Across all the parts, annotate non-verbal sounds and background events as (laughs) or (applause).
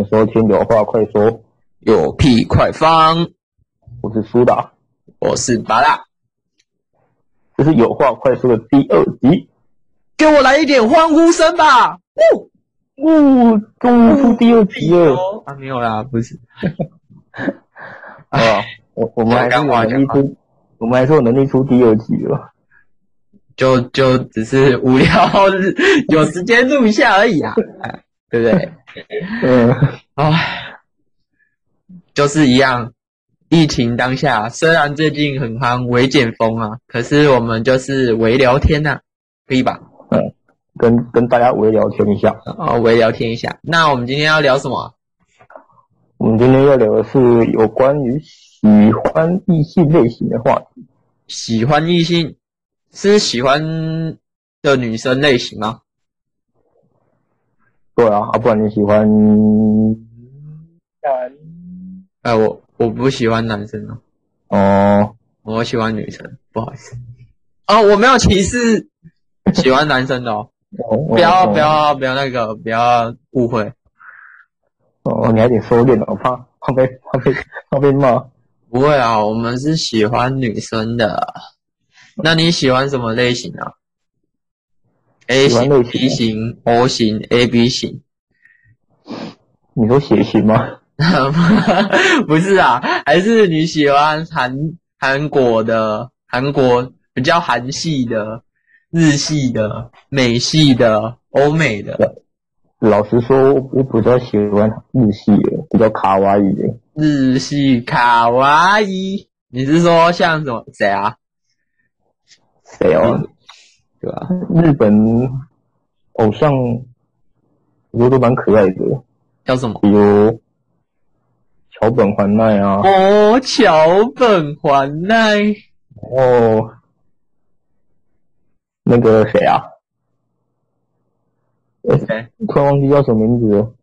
欢迎收听有话快说，有屁快放。我是苏打，我是巴拉。这是有话快说的第二集，给我来一点欢呼声吧！呜呜，终于出第二集了啊！没有啦，不是。啊，(laughs) 我我们还是有能力出，我们还是有能力出第二集了。就就只是无聊，(laughs) 有时间录一下而已啊，对不对？嗯，(laughs) 唉，就是一样。疫情当下，虽然最近很夯微减风啊，可是我们就是微聊天呐、啊，可以吧？嗯，跟跟大家微聊天一下啊，微聊天一下。那我们今天要聊什么？我们今天要聊的是有关于喜欢异性类型的话题。喜欢异性。是喜欢的女生类型吗？对啊，啊，不然你喜欢男？哎，我我不喜欢男生哦。哦，我喜欢女生，不好意思。哦，我没有歧视喜欢男生的哦。哦，不要不要不要那个，不要误会。哦，你还得收敛我，怕怕被怕被怕被骂。不会啊，我们是喜欢女生的。那你喜欢什么类型啊？A 型、B 型、O 型、A B 型？你说血型吗？(laughs) 不是啊，还是你喜欢韩韩国的、韩国比较韩系的、日系的、美系的、欧美的？老实说，我比较喜欢日系的，比较卡哇伊的。日系卡哇伊？你是说像什么？谁啊？谁哦？对吧？日本偶像，我觉得都蛮可爱的。叫什么？比如桥本环奈啊。哦，桥本环奈。哦，那个谁啊？谁？突然忘记叫什么名字了。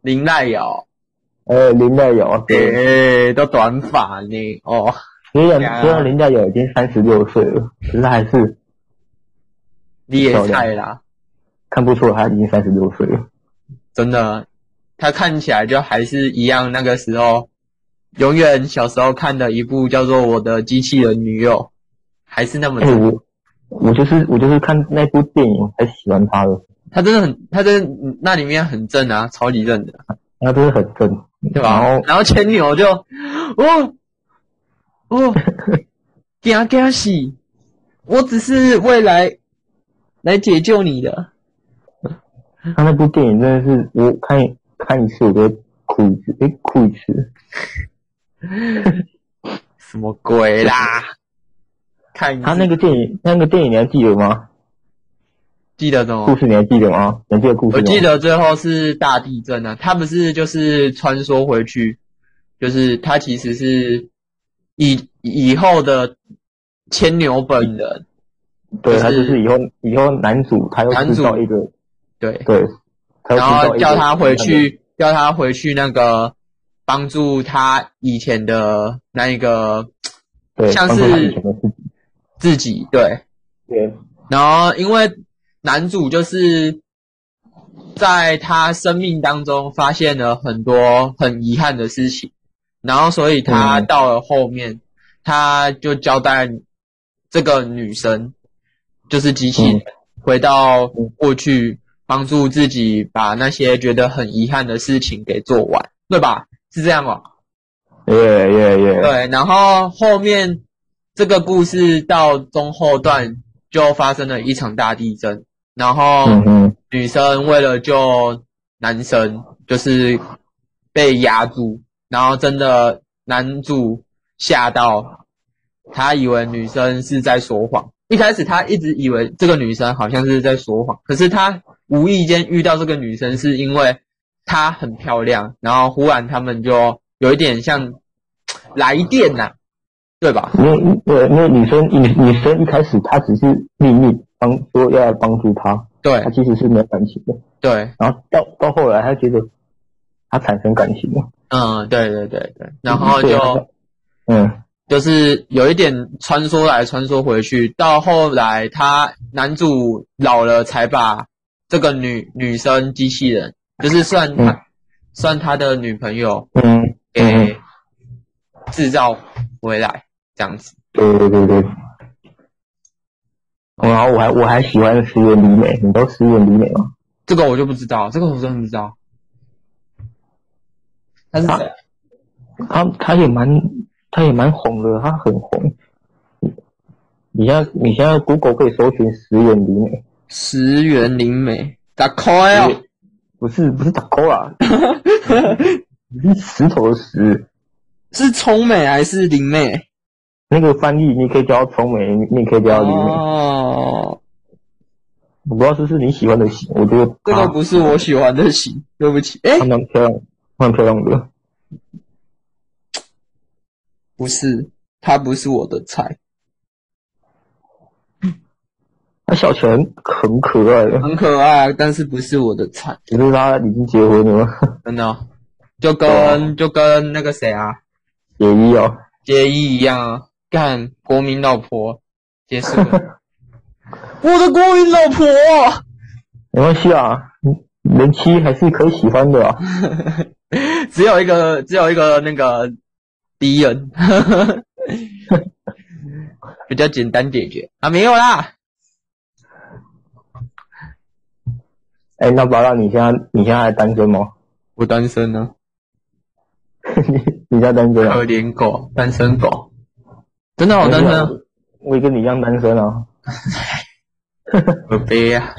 林奈瑶。呃，林奈瑶。对，都短发呢。哦。虽然虽然林黛瑶已经三十六岁了，可是还是厉害啦，看不出他已经三十六岁了。真的，他看起来就还是一样那个时候，永远小时候看的一部叫做《我的机器人女友》，还是那么正。我我就是我就是看那部电影才喜欢他的。他真的很，他真的那里面很正啊，超级正的。他真的很正，对吧？然后然后前女友就哦。哦，惊惊喜！我只是未来来解救你的。他那部电影真的是，我看看一次我都哭一次，诶，哭一次。什么鬼啦？(laughs) 看他那个电影，那个电影你还记得吗？记得什么？故事你还记得吗？你还记得故事吗？我记得最后是大地震啊，他不是就是穿梭回去，就是他其实是。以以后的牵牛本人，对，他就是以后以后男主，他又制造一个，对对，然后叫他回去，叫他回去那个帮助他以前的那一个，对，像是自己，对，对，然后因为男主就是在他生命当中发现了很多很遗憾的事情。然后，所以他到了后面，嗯、他就交代这个女生，就是机器回到过去，帮助自己把那些觉得很遗憾的事情给做完，对吧？是这样吗？耶耶耶！对，然后后面这个故事到中后段就发生了一场大地震，然后女生为了救男生，就是被压住。然后真的男主吓到，他以为女生是在说谎。一开始他一直以为这个女生好像是在说谎，可是他无意间遇到这个女生，是因为她很漂亮。然后忽然他们就有一点像来电呐、啊，对吧？因为对，因为女生女女生一开始她只是秘密帮说要来帮助他，对，她其实是没有感情的，对。然后到到后来，她觉得她产生感情了。嗯，对对对对，然后就，嗯，就是有一点穿梭来穿梭回去，到后来他男主老了才把这个女女生机器人，就是算他算他的女朋友，嗯，给制造回来这样子。对对对对。然后我还我还喜欢石原里美，你知道石原里美吗？这个我就不知道，这个我真的不知道。他是谁？他他也蛮他也蛮红的，他很红。你现在你现在 Google 可以搜寻石原里美。石原里美，打 call 啊？不是不是打 call 啊？(laughs) 是石头的石。是聪美还是林美？那个翻译你可以叫聪美，你也可以叫林美。哦。我不知道是不是你喜欢的型，我觉得这个不是我喜欢的型，对不起。哎，蛮漂亮，蛮漂亮的。不是，他不是我的菜。那小泉很可爱，很可爱，但是不是我的菜。只是他已经结婚了吗？真的、哦，就跟就跟那个谁啊，结衣哦，结衣一样啊，干国民老婆结束了。(laughs) 我的国民老婆，没关系啊，人妻还是可以喜欢的啊。(laughs) 只有一个，只有一个那个敌人，(laughs) 比较简单解决啊，没有啦。哎、欸，那宝拉，你现在你现在还单身吗？我单身 (laughs) 呢。你你在单身啊？可怜狗，单身狗。真的好单身啊！我也跟你一样单身啊。(laughs) 可悲啊！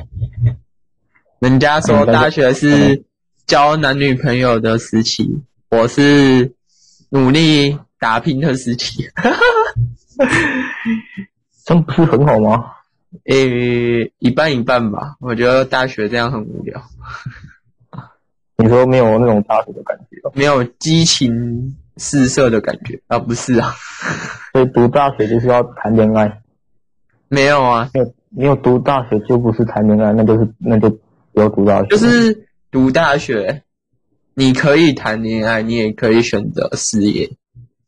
人家说大学是交男女朋友的时期，我是努力打拼的时期。(laughs) 这样不是很好吗？诶、欸，一半一半吧。我觉得大学这样很无聊。你说没有那种大学的感觉？没有激情四射的感觉啊？不是啊。(laughs) 所以读大学就是要谈恋爱？没有啊。没有，没有读大学就不是谈恋爱，那就是那就不要读大学。就是读大学，你可以谈恋爱，你也可以选择事业。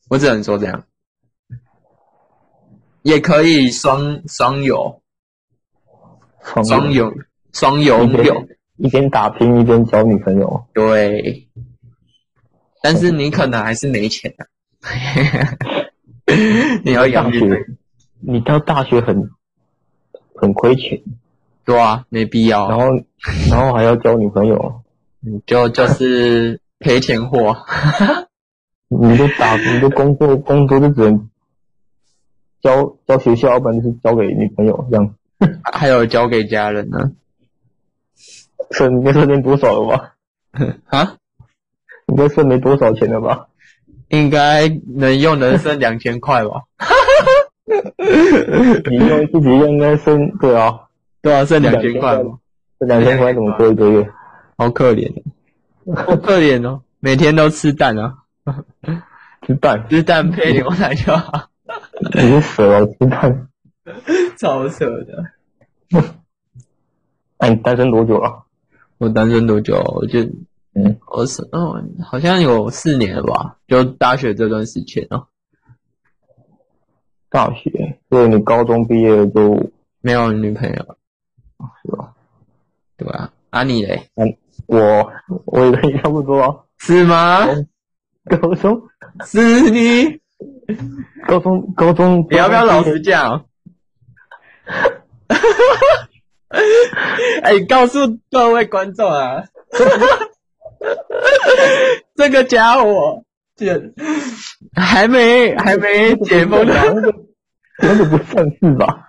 我只能说这样，也可以双双有。双有双有有，一边打拼一边交女朋友。对，但是你可能还是没钱啊。(laughs) 你要养学，你到大学很很亏钱。对啊，没必要。然后然后还要交女朋友，就就是赔钱货。(laughs) 你都打，你都工作工作就只能交交学校，要不然就是交给女朋友这样。还有交给家人呢？(laughs) 剩应该剩没多少了吧？啊？应该剩没多少钱了吧？应该能用能剩两千块吧？你用自己用应该剩对啊，(laughs) 对啊，剩两千块。这两千块怎么过一个月？好可怜，好可怜哦！每天都吃蛋啊，吃蛋，吃蛋配牛奶就好。你是死了，吃蛋。超扯的！哎，你单身多久了？我单身多久？我就嗯，我是哦，好像有四年了吧？就大学这段时间哦。大学？对，你高中毕业就没有女朋友？是吧？对啊。啊你嘞？嗯，我我也跟你差不多。是吗？高中？是你？高中？高中？你要不要老实讲？哈哈哈！哎，告诉各位观众啊，(laughs) 这个家伙就还没还没解封呢，那个不算是吧？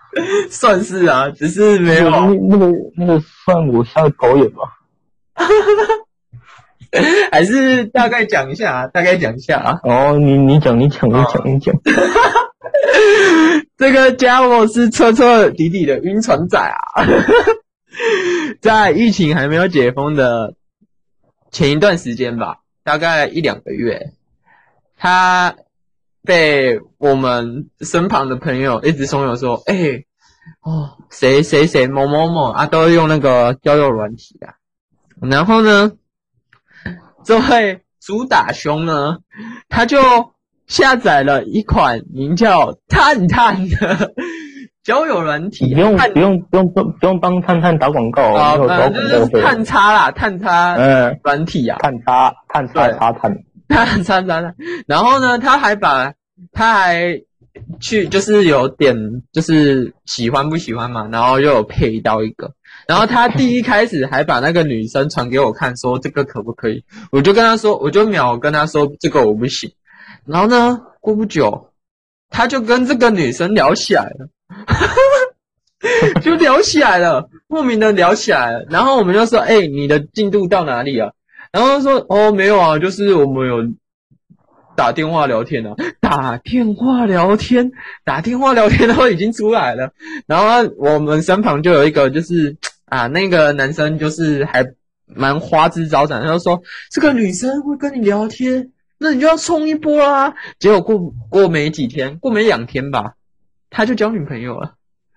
算是啊，只是没有那那个那个算我下的狗眼吧？哈哈哈！还是大概讲一下，大概讲一下啊。哦，你你讲你讲你讲你讲。(laughs) 这个家伙是彻彻底底的晕船仔啊！(laughs) 在疫情还没有解封的前一段时间吧，大概一两个月，他被我们身旁的朋友一直怂恿说：“哎、欸，哦，谁谁谁某某某啊，都用那个交友软体啊。”然后呢，这位主打兄呢，他就。下载了一款名叫“探探”的 (laughs) 交友软体，不用不用不用不不用帮探探打广告啊，就是探叉啦，探叉，嗯，软体啊，探叉探叉叉探，探叉叉探，然后呢，他还把他还去就是有点就是喜欢不喜欢嘛，然后又有配到一个，然后他第一开始还把那个女生传给我看，说这个可不可以，我就跟他说，我就秒跟他说这个我不行，然后呢，过不久他就跟这个女生聊起来了。(laughs) 就聊起来了，莫名的聊起来了。然后我们就说：“哎、你的进度到哪里啊？”然后说：“哦，没有啊，就是我们有打电话聊天啊，打电话聊天，打电话聊天都已经出来了。”然后我们身旁就有一个，就是啊，那个男生就是还蛮花枝招展，他就说：“这个女生会跟你聊天，那你就要冲一波啊。”结果过过没几天，过没两天吧。他就交女朋友了，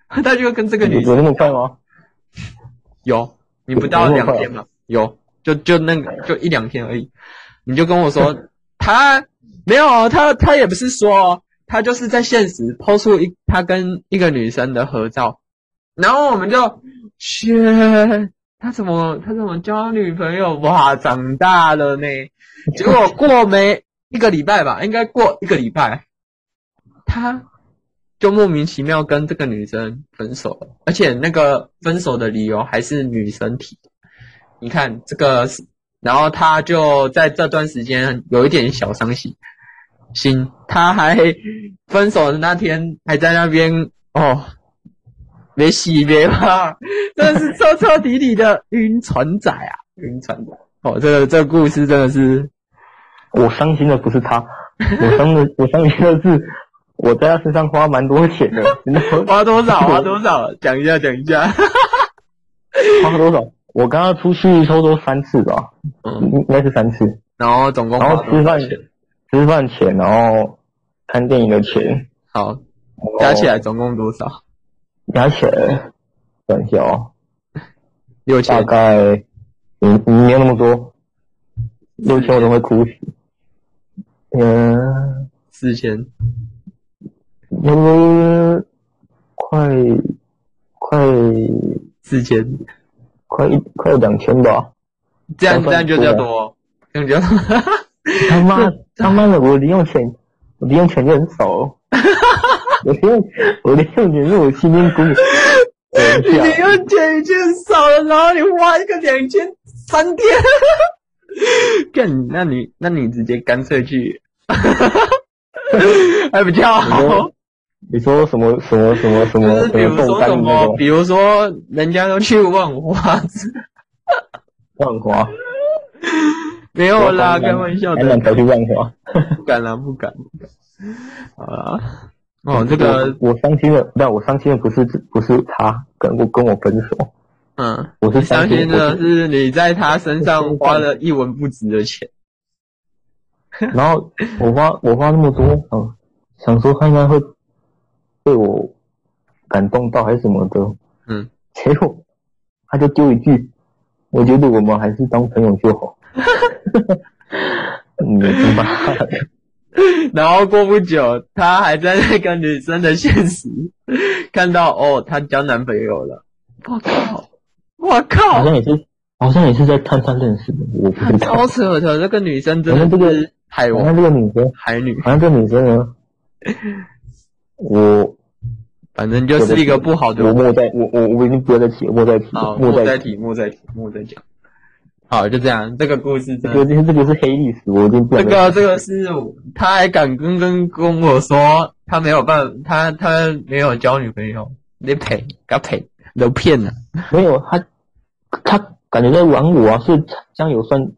他就跟这个女生有那么快吗？有，你不到两天嘛？有，就就那个就一两天而已。你就跟我说，(laughs) 他没有，他他也不是说，他就是在现实抛出一他跟一个女生的合照，然后我们就，切，他怎么他怎么交女朋友？哇，长大了呢。结果过没一个礼拜吧，应该过一个礼拜，他。就莫名其妙跟这个女生分手了，而且那个分手的理由还是女生提。你看这个，然后他就在这段时间有一点小伤心，心他还分手的那天还在那边哦，没洗别怕，(laughs) 真的是彻彻底底的晕船仔啊，晕船仔。哦，这个这个故事真的是，我伤心的不是他，我伤的 (laughs) 我伤心的是。我在他身上花蛮多钱的，花多少？(laughs) 花多少？讲一下，讲一下。花多少？我刚刚出去差不多三次吧，嗯，应该是三次。然后总共，然后吃饭钱，吃饭钱，然后看电影的钱，好，加起来总共多少？加起来，等一下哦，六千。大概，嗯，没有那么多，六千我都会哭死。嗯，四千。那么快快四千，快一快两千吧。这样这样就叫多，这样就 (laughs) 他妈 (laughs) 他妈的，我零用钱我零用钱就很少哦。(laughs) 我零用我零用钱是我辛辛苦苦。你零用钱已经少了，然后你花一个两千三天。干，那你那你直接干脆去，还比较好。你说什么什么什么什么？比如说什么？比如说人家都去万华，万华没有啦，开玩笑的。还敢跑去万华？不敢啦，不敢。好啦，(laughs) 哦，这个我伤心的，但我伤心的不是不是他跟我跟我分手。嗯，我是伤心的是你在他身上花了一文不值的钱。(laughs) 然后我花我花那么多，嗯，想说他应该会。被我感动到还是什么的，嗯，结果他就丢一句：“我觉得我们还是当朋友就好。”你他妈的！然后过不久，他还在那个女生的现实看到哦，她交男朋友了。我靠！我靠！好像也是，好像也是在探探认识的。我不知道。超扯的，这个女生真的这个海王，好像这个女生海女，好像这个女生呢。我反正就是一个不好的。我莫再我我我已经不要再提，莫再提，莫再提，莫再提，莫再讲。好，就这样，这个故事真的，这个这个是黑历史，我已经不。这个这个是，他还敢跟跟跟我说，他没有办法，他他没有交女朋友，你赔，给他赔，都骗了。没有，他他感觉在玩我啊，是这样有算，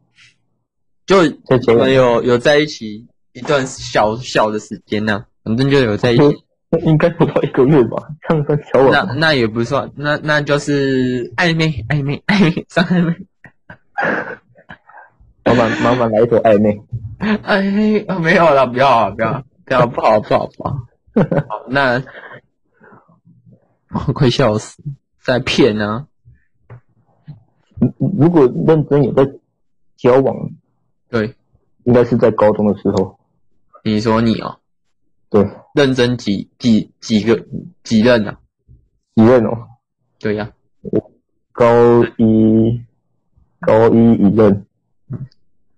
就我们有有在一起一段小小的时间呢。反正就有在一起，(laughs) 应该不到一个月吧，上算小我。那那也不算，那那就是暧昧暧昧暧昧上暧昧。(laughs) 老板老板来一首暧昧。暧昧啊，没有了，不要啊，不要不要，不好不好不好。好，那我快笑死，在骗呢。如果认真有在交往，对，应该是在高中的时候。你说你哦。对，认真几几几个几任啊？几任哦？对呀、啊，我高一高一一任。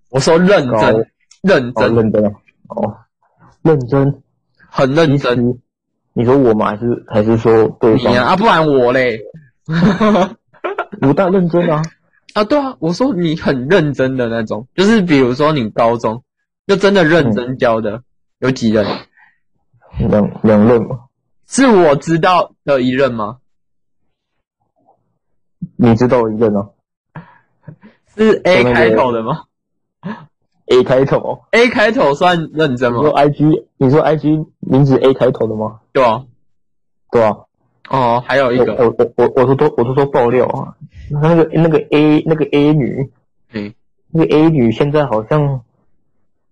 我说认真，高认真，哦、认真哦，认真，很认真。你说我吗？还是还是说对方？你啊，啊不然我嘞？我当然认真啊！(laughs) 啊，对啊，我说你很认真的那种，就是比如说你高中就真的认真教的、嗯、有几任？两两任吗？是我知道的一任吗？你知道一任啊？是 A 开头的吗？A 开头，A 开头算认真吗？你说 IG，你说 IG 名字 A 开头的吗？对啊，对啊。哦，还有一个，我我我我是说我是说爆料啊，那个那个 A 那个 A 女，嗯，那个 A 女现在好像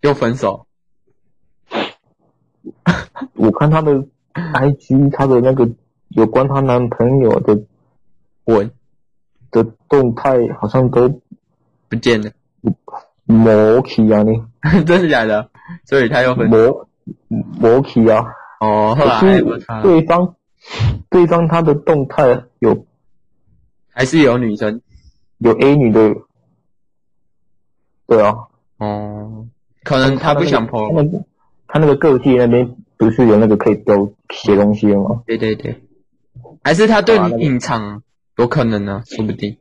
又分手。(laughs) 我看她的 IG，她的那个有关她男朋友的文的动态，好像都不见了，没去啊你，(laughs) 真的假的？所以他又分。手，没去啊。哦，后来对方。对方他的动态有，还是有女生，有 A 女的，对啊，哦，可能他不想 po，他，那个、他那个个性那边不是有那个可以标写东西的吗？对对对，还是他对你隐藏，啊那个、有可能呢、啊，说不定，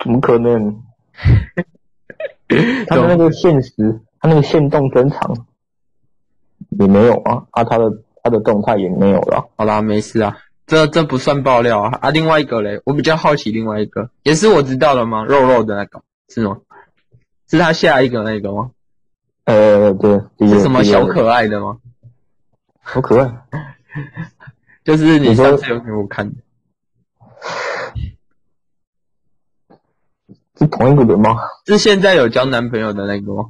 怎么可能？(laughs) 他的那个现实，他那个限动增长也没有啊，啊他的。他的动态也没有了。好啦，没事啊，这这不算爆料啊。啊，另外一个嘞，我比较好奇另外一个，也是我知道的吗？肉肉的那个是吗？是他下一个那个吗？呃，对，是什么小可爱的吗？好可爱，(laughs) 就是你上次有给我看的，是同一个人吗？是现在有交男朋友的那个吗？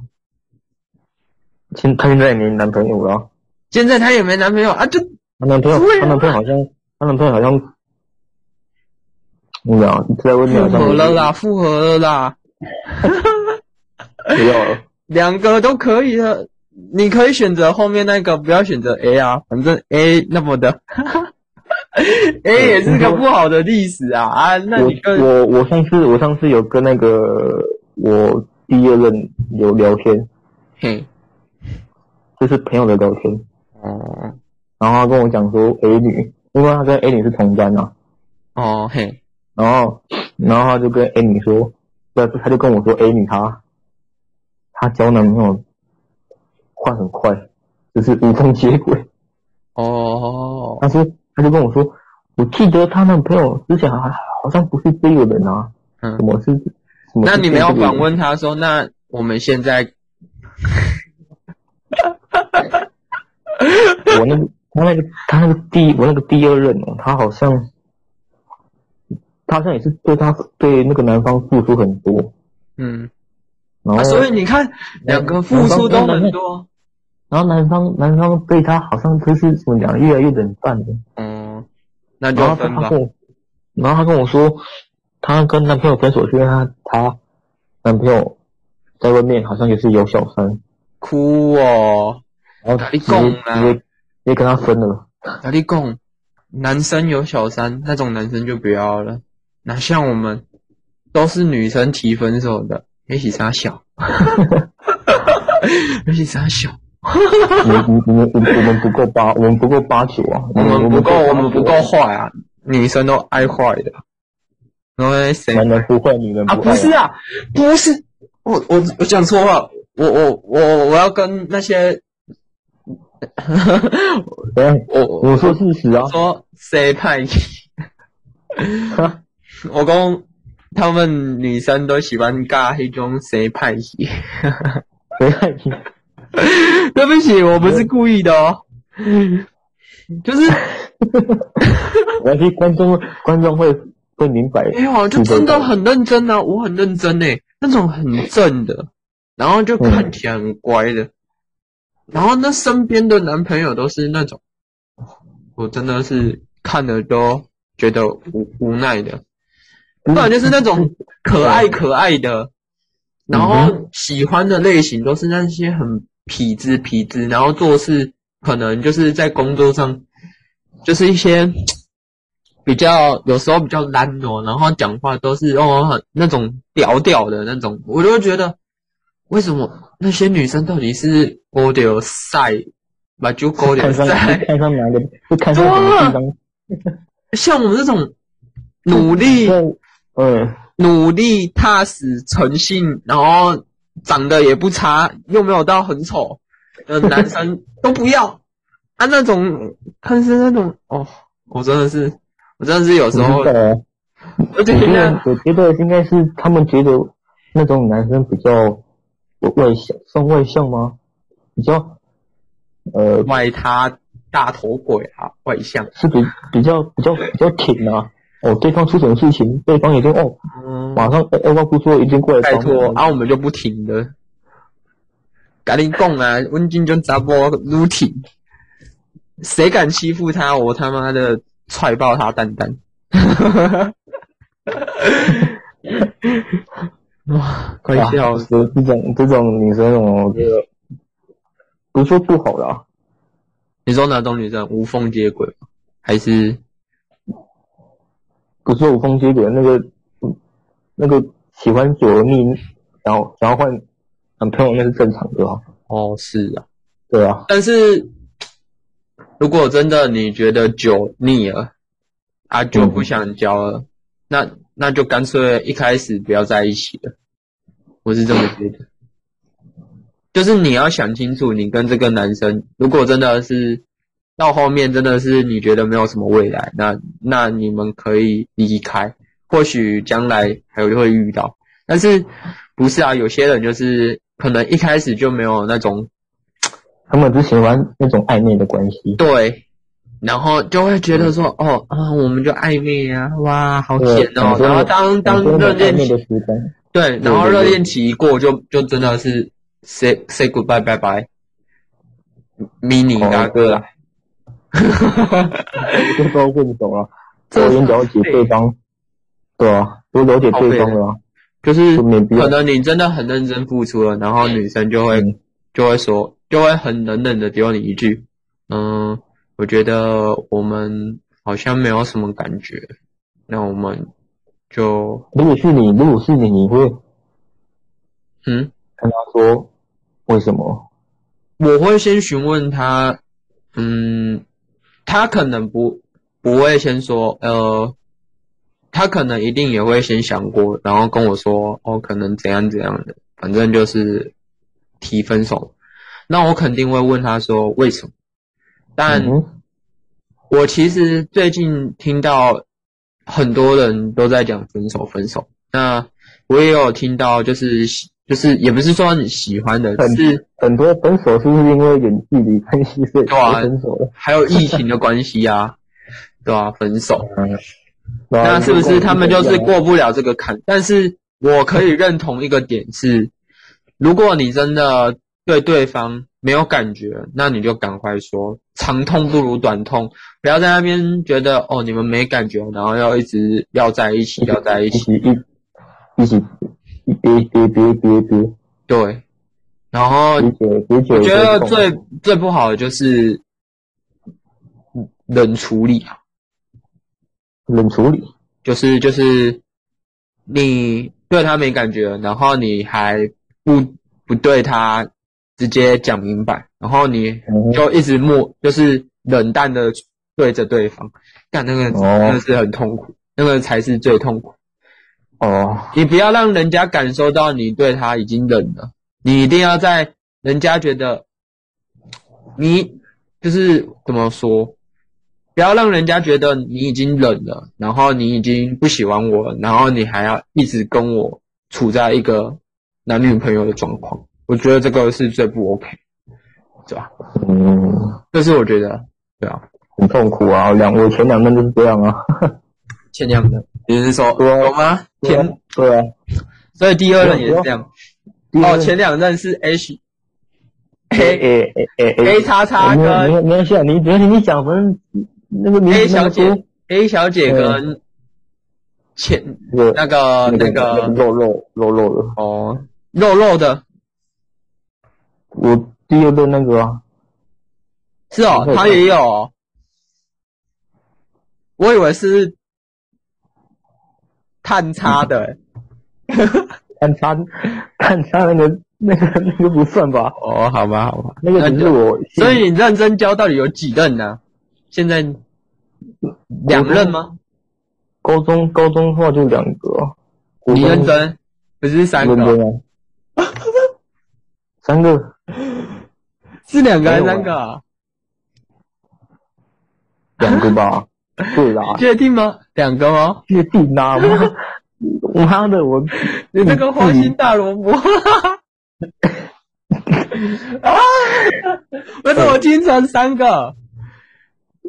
现他现在也没男朋友了。现在他也没男朋友啊？就他男朋友，他男朋友好像，他男朋友好像，你讲你在外面好像复合了啦，复合了啦，(laughs) 不要了，两个都可以的，你可以选择后面那个，不要选择 A 啊，反正 A 那么的，A (laughs) 也是个不好的历史啊啊，那你跟我我上次我上次有跟那个我第二任有聊天，嘿，就是朋友的聊天。哦，然后他跟我讲说 A 女，因为他跟 A 女是同班啊。哦嘿，然后，然后他就跟 A 女说，不，他就跟我说 A 女她，她交男朋友换很快，就是无缝接轨。哦，他说，他就跟我说，我记得她男朋友之前还好像不是这个人啊。嗯，什么是？么是那你没有反问他说，那我们现在？(laughs) 我那个，他那个，他那个第，我那个第二任哦，他好像，他好像也是对他对那个男方付出很多，嗯，然后、啊、所以你看两个付出都很多，然后男方男方对她好像就是怎么讲，越来越冷淡的，嗯，那就分吧。然后他跟我说，他跟男朋友分手是因为他他男朋友在外面好像也是有小三，哭哦。然后你讲啊，直接跟他分了。哪里讲？男生有小三，那种男生就不要了。哪像我们，都是女生提分手的，也许差小，也许差小。我我我们我们不够八，我们不够八九啊。我们 (laughs) 不够，我们不够坏啊。女生都爱坏的。因为谁？男人不坏，女人不爱啊。不是啊，不是。我我我讲错话。我我我我要跟那些。(laughs) 我我说事实啊，说谁派系？(laughs) 我讲他们女生都喜欢尬黑中谁派系？谁派系？(laughs) 对不起，我不是故意的哦，(laughs) 就是，(laughs) 我相信观众观众会会明白。没有啊，就真的很认真啊，我很认真诶，那种很正的，然后就看起来很乖的。然后那身边的男朋友都是那种，我真的是看了都觉得无无奈的，不然就是那种可爱可爱的，然后喜欢的类型都是那些很痞子痞子，然后做事可能就是在工作上，就是一些比较有时候比较懒惰，然后讲话都是哦很那种屌屌的那种，我就会觉得为什么那些女生到底是勾掉晒，把就勾掉晒，看上哪个？(laughs) 不看上什么地方？像我们这种努力，嗯，努力踏实诚信，然后长得也不差，又没有到很丑的男生 (laughs) 都不要啊！那种他是那种哦，我真的是。我真的是有时候，我觉得我觉得应该是他们觉得那种男生比较外向，算外向吗？比较呃外他大头鬼啊，外向是比比较比较比较挺啊。哦，对方出什么事情，对方已经哦，嗯、马上二话不说已经过来拜托，然后、啊、我们就不停的，赶紧讲啊，温金就砸波撸挺，谁敢欺负他，我他妈的！踹爆他蛋蛋！哇，快笑死！这种这种女生，我觉得不说不好啦。你说哪种女生无缝接轨，还是不是无缝接轨？那个那个喜欢久而腻，然后然后换男朋友，那是正常的啊。哦，是啊，对啊，但是。如果真的你觉得久腻了，啊，就不想交了，嗯、那那就干脆一开始不要在一起了。我是这么觉得，就是你要想清楚，你跟这个男生，如果真的是到后面真的是你觉得没有什么未来，那那你们可以离开，或许将来还会遇到。但是不是啊？有些人就是可能一开始就没有那种。他们只喜欢那种暧昧的关系，对，然后就会觉得说，哦啊，我们就暧昧啊，哇，好甜哦。然后当当热恋期，对，然后热恋期一过，就就真的是 say say goodbye bye bye，mini 大哥啦，哈哈哈哈就都混熟了，多了解对方，对啊，多了解对方了，就是可能你真的很认真付出了，然后女生就会就会说。就会很冷冷的丢你一句，嗯，我觉得我们好像没有什么感觉，那我们就如果是你，如果是你，你会嗯？跟他说为什么？我会先询问他，嗯，他可能不不会先说，呃，他可能一定也会先想过，然后跟我说，哦，可能怎样怎样的，反正就是提分手。那我肯定会问他说为什么，但我其实最近听到很多人都在讲分手分手，那我也有听到就是就是也不是说你喜欢的，是很多分手是不是因为远距离关系所以分手了？还有疫情的关系啊，对啊？分手，那是不是他们就是过不了这个坎？但是我可以认同一个点是，如果你真的。对对方没有感觉，那你就赶快说，长痛不如短痛，不要在那边觉得哦，你们没感觉，然后要一直要在一起，要在一起，一起，别别别别别，对，然后我觉得最最不好的就是冷处理啊，冷处理？就是就是你对他没感觉，然后你还不不对他。直接讲明白，然后你就一直默，就是冷淡的对着对方，但那个真的是很痛苦，那个才是最痛苦。哦，你不要让人家感受到你对他已经冷了，你一定要在人家觉得你就是怎么说，不要让人家觉得你已经冷了，然后你已经不喜欢我了，然后你还要一直跟我处在一个男女朋友的状况。我觉得这个是最不 OK，对吧？嗯，这是我觉得，对啊，很痛苦啊。两我前两任就是这样啊，(laughs) 前两任，你是说有吗？前对啊，所以第二任也是这样。哦，前两任是 H A A A A 叉叉跟没关系啊，你没关系，你讲反正那个 A 小姐 A 小姐跟前那个那个肉肉肉肉。的哦，肉肉的。我第二任那个啊，是哦，他也有哦。我以为是探差的、欸，(laughs) 探差，探差那个那个那个不算吧？哦，好吧，好吧，那个只是我。所以你认真教到底有几任呢、啊？现在两任吗？高中高中的话就两个。你认真？不是三个？(laughs) 三个？是两个还是三个、啊？两个吧。对啦。确定吗？两个吗？确定啦！我 (laughs) 妈的，我你那个花心大萝卜！(laughs) 啊！为什么我听成三个？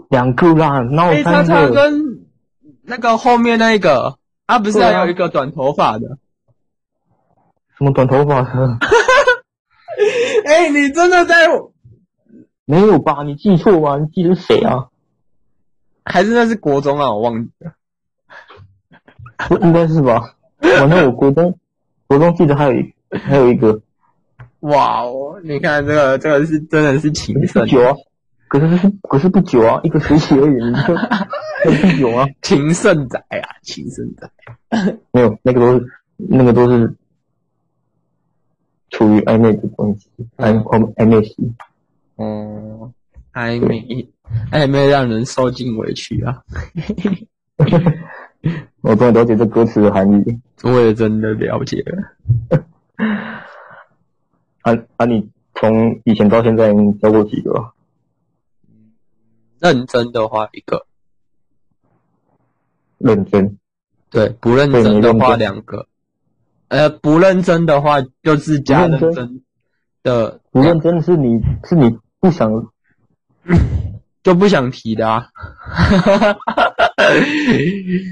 两个啦，那我三个。他跟那个后面那一个，啊，不是还有一个短头发的？什么短头发的？(laughs) 哎、欸，你真的在？没有吧？你记错吗？你记得谁啊？还是那是国中啊？我忘记了。不应该是吧？反正我国中，(laughs) 国中记得还有一还有一个。哇哦！你看这个，这个是真的是情圣。久啊，可是是可是不久啊，一个学期而已，你就 (laughs) 不久啊。情圣仔啊，情圣仔。没有，那个都是那个都是处于暧昧的关系，暧暧暧昧期。哦，暧昧，(laughs) 暧昧让人受尽委屈啊。(laughs) 我终于了解这歌词的含义，我也真的了解了。(laughs) 啊啊！你从以前到现在，你交过几个？认真的话一个，认真。对，不认真的话两个。呃，不认真的话就是假认真的。不认真是你是你不想。就不想提的啊！(laughs)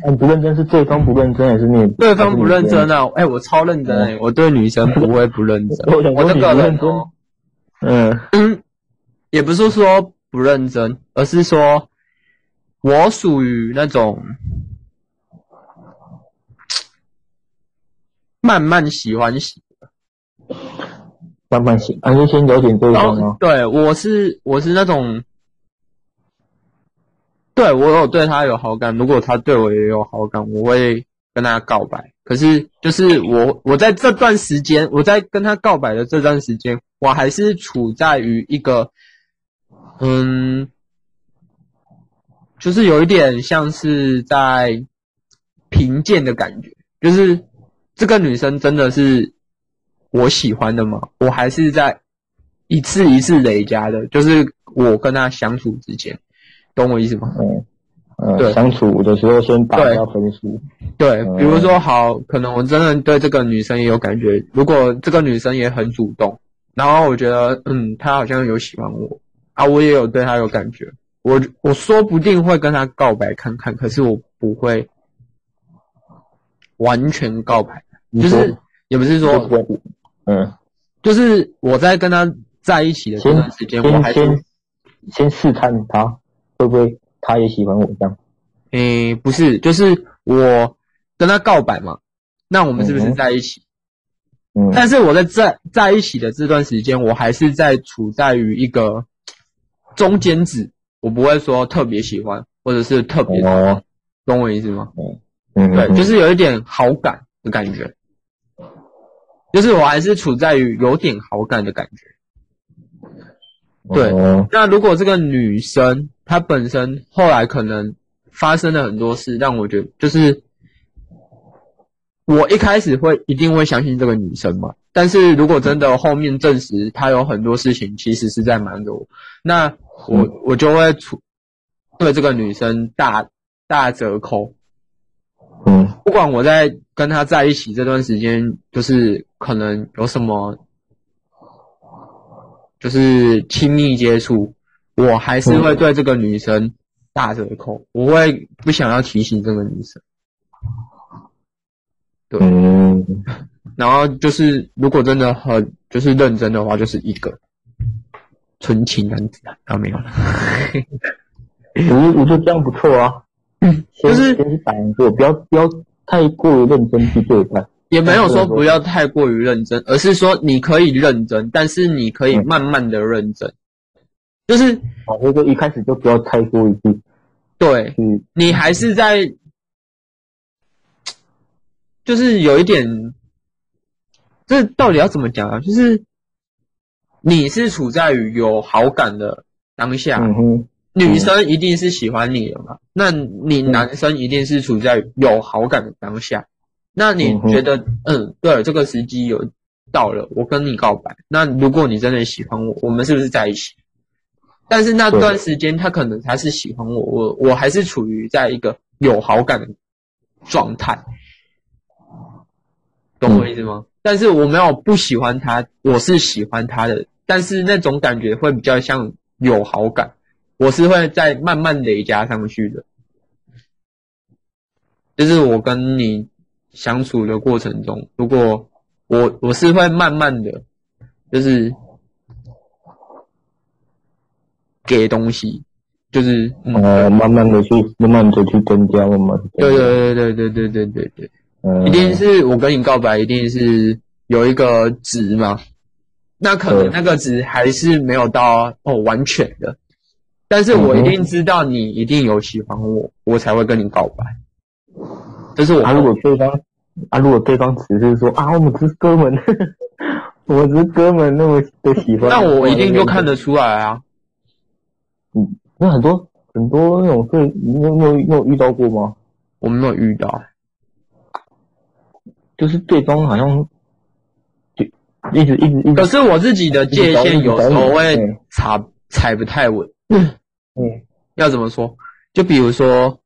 你不认真是对方不认真，还是你？对方不认真啊！哎、欸，我超认真哎、欸！我对女生不会不认真。(laughs) 我这个人哦，嗯嗯，也不是说不认真，而是说我属于那种慢慢喜欢喜，慢慢喜，还是先了解对方啊？对，我是我是那种。对，我有对他有好感，如果他对我也有好感，我会跟他告白。可是，就是我，我在这段时间，我在跟他告白的这段时间，我还是处在于一个，嗯，就是有一点像是在贫贱的感觉，就是这个女生真的是我喜欢的吗？我还是在一次一次累加的，就是我跟他相处之间。懂我意思吗？嗯，嗯，对，相处的时候先打一下分数。对，比如说好，可能我真的对这个女生也有感觉。如果这个女生也很主动，然后我觉得，嗯，她好像有喜欢我啊，我也有对她有感觉。我我说不定会跟她告白看看，可是我不会完全告白，就是也不是说，嗯，就是我在跟她在一起的这段时间，我还是先试探她。会不会他也喜欢我这样？诶，不是，就是我跟他告白嘛。那我们是不是在一起？嗯。但是我在在在一起的这段时间，我还是在处在于一个中间值，我不会说特别喜欢，或者是特别，哦、懂我意思吗？嗯。对，就是有一点好感的感觉，就是我还是处在于有点好感的感觉。对，哦、那如果这个女生她本身后来可能发生了很多事，让我觉得就是我一开始会一定会相信这个女生嘛，但是如果真的后面证实她有很多事情其实是在瞒着我，那我、嗯、我就会出对这个女生大大折扣。嗯，不管我在跟她在一起这段时间，就是可能有什么。就是亲密接触，我还是会对这个女生大折扣，我会不想要提醒这个女生。对，(laughs) 然后就是如果真的很就是认真的话，就是一个纯情男子啊，没有了。我我觉得这样不错啊，就是先是反应说，不要不要太过于认真去对待。也没有说不要太过于认真，而是说你可以认真，但是你可以慢慢的认真，就是，我觉得一开始就不要太过于，对，嗯，你还是在，就是有一点，这到底要怎么讲啊？就是你是处在于有好感的当下，嗯，女生一定是喜欢你的嘛？那你男生一定是处在有好感的当下，那你觉得，嗯，对，这个时机有到了，我跟你告白。那如果你真的喜欢我，我们是不是在一起？但是那段时间他可能他是喜欢我，我我还是处于在一个有好感的状态，懂我意思吗？但是我没有不喜欢他，我是喜欢他的，但是那种感觉会比较像有好感，我是会在慢慢累加上去的，就是我跟你相处的过程中，如果我我是会慢慢的，就是。给东西，就是呃，慢慢的去，慢慢的去增加，慢慢。对对对对对对对对对，嗯，一定是我跟你告白，一定是有一个值嘛。那可能那个值还是没有到哦完全的，但是我一定知道你一定有喜欢我，我才会跟你告白。这是我。啊，如果对方啊，如果对方只是说啊，我们只是哥们，(laughs) 我们只是哥们，那么的喜欢，那我一定就看得出来啊。嗯，那很多很多那种事，你有没有有遇到过吗？我没有遇到，就是对方好像就一直一直一直。可是我自己的界限有时候会踩踩不太稳。嗯，要怎么说？就比如说，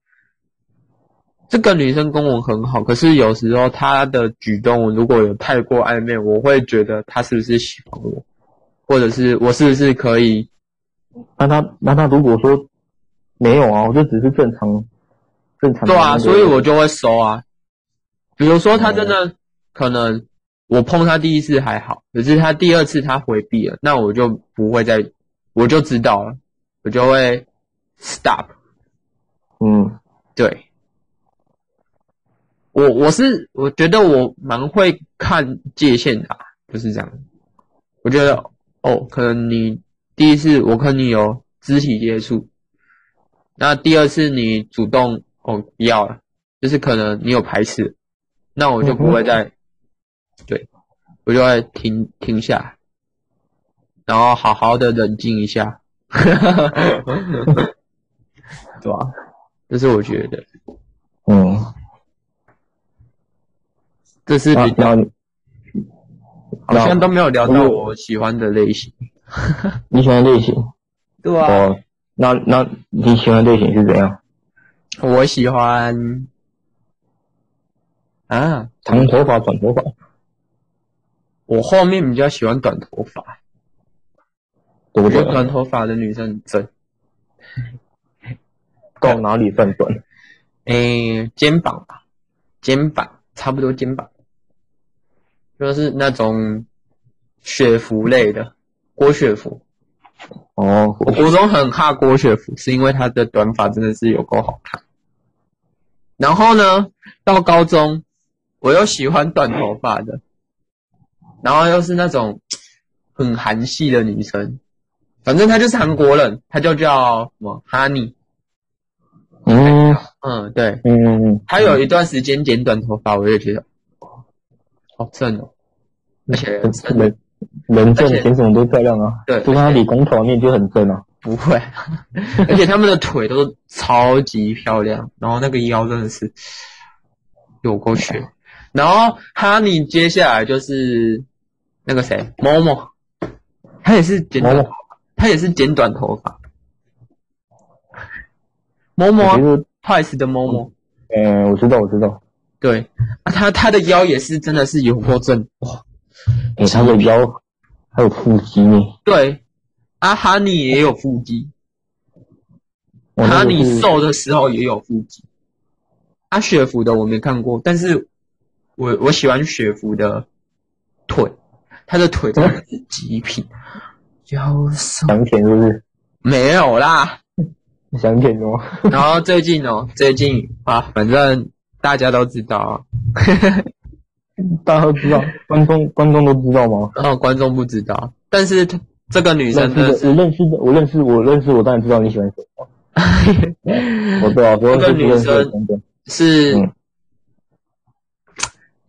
这个女生跟我很好，可是有时候她的举动如果有太过暧昧，我会觉得她是不是喜欢我，或者是我是不是可以。那她那她如果说没有啊，我就只是正常正常。对啊，所以我就会收啊。比如说她真的可能我碰她第一次还好，可是她第二次她回避了，那我就不会再，我就知道了，我就会 stop。嗯，对。我我是我觉得我蛮会看界限的，就是这样。我觉得哦，可能你。第一次我跟你有肢体接触，那第二次你主动哦不要了，就是可能你有排斥，那我就不会再，嗯、对，我就会停停下来，然后好好的冷静一下，(laughs) 对吧？这是我觉得，嗯，这是比较，好像都没有聊到我喜欢的类型。(laughs) 你喜欢类型？对啊。哦，那那你喜欢类型是怎样？我喜欢啊，长头发、短头发。我后面比较喜欢短头发。我觉得短头发的女生很正。(laughs) 到哪里算短？(laughs) 诶、欸，肩膀吧，肩膀差不多肩膀，就是那种雪服类的。郭雪芙，哦，我国中很怕郭雪芙，是因为她的短发真的是有够好看。然后呢，到高中我又喜欢短头发的，然后又是那种很韩系的女生，反正她就是韩国人，她就叫什么 Honey。嗯嗯，对，嗯嗯嗯，她有一段时间剪短头发，我也觉得好正哦，而且真的。人正，剪什么都漂亮啊。对，就他理工头面就很正啊。不会，(laughs) 而且他们的腿都超级漂亮，然后那个腰真的是有够炫。然后哈尼接下来就是那个谁，Momo，他也是剪短头发，他也是剪短头发。Momo Twice 的 Momo，嗯，我知道，我知道。对啊，他他的腰也是真的是有过正哇。哎、欸，他的腰还有腹肌呢。对，啊，哈尼也有腹肌。哈尼瘦的时候也有腹肌。啊，雪芙的我没看过，但是我我喜欢雪芙的腿，他的腿真的是极品。腰瘦。想舔是不是？没有啦。(laughs) 想舔哦。然后最近哦，最近啊，反正大家都知道啊。(laughs) 大家都知道，观众观众都知道吗？哦，观众不知道，但是这个女生的是我认识的，我认识，我认识，我当然知道你喜欢谁。(laughs) 我知道，这个女生是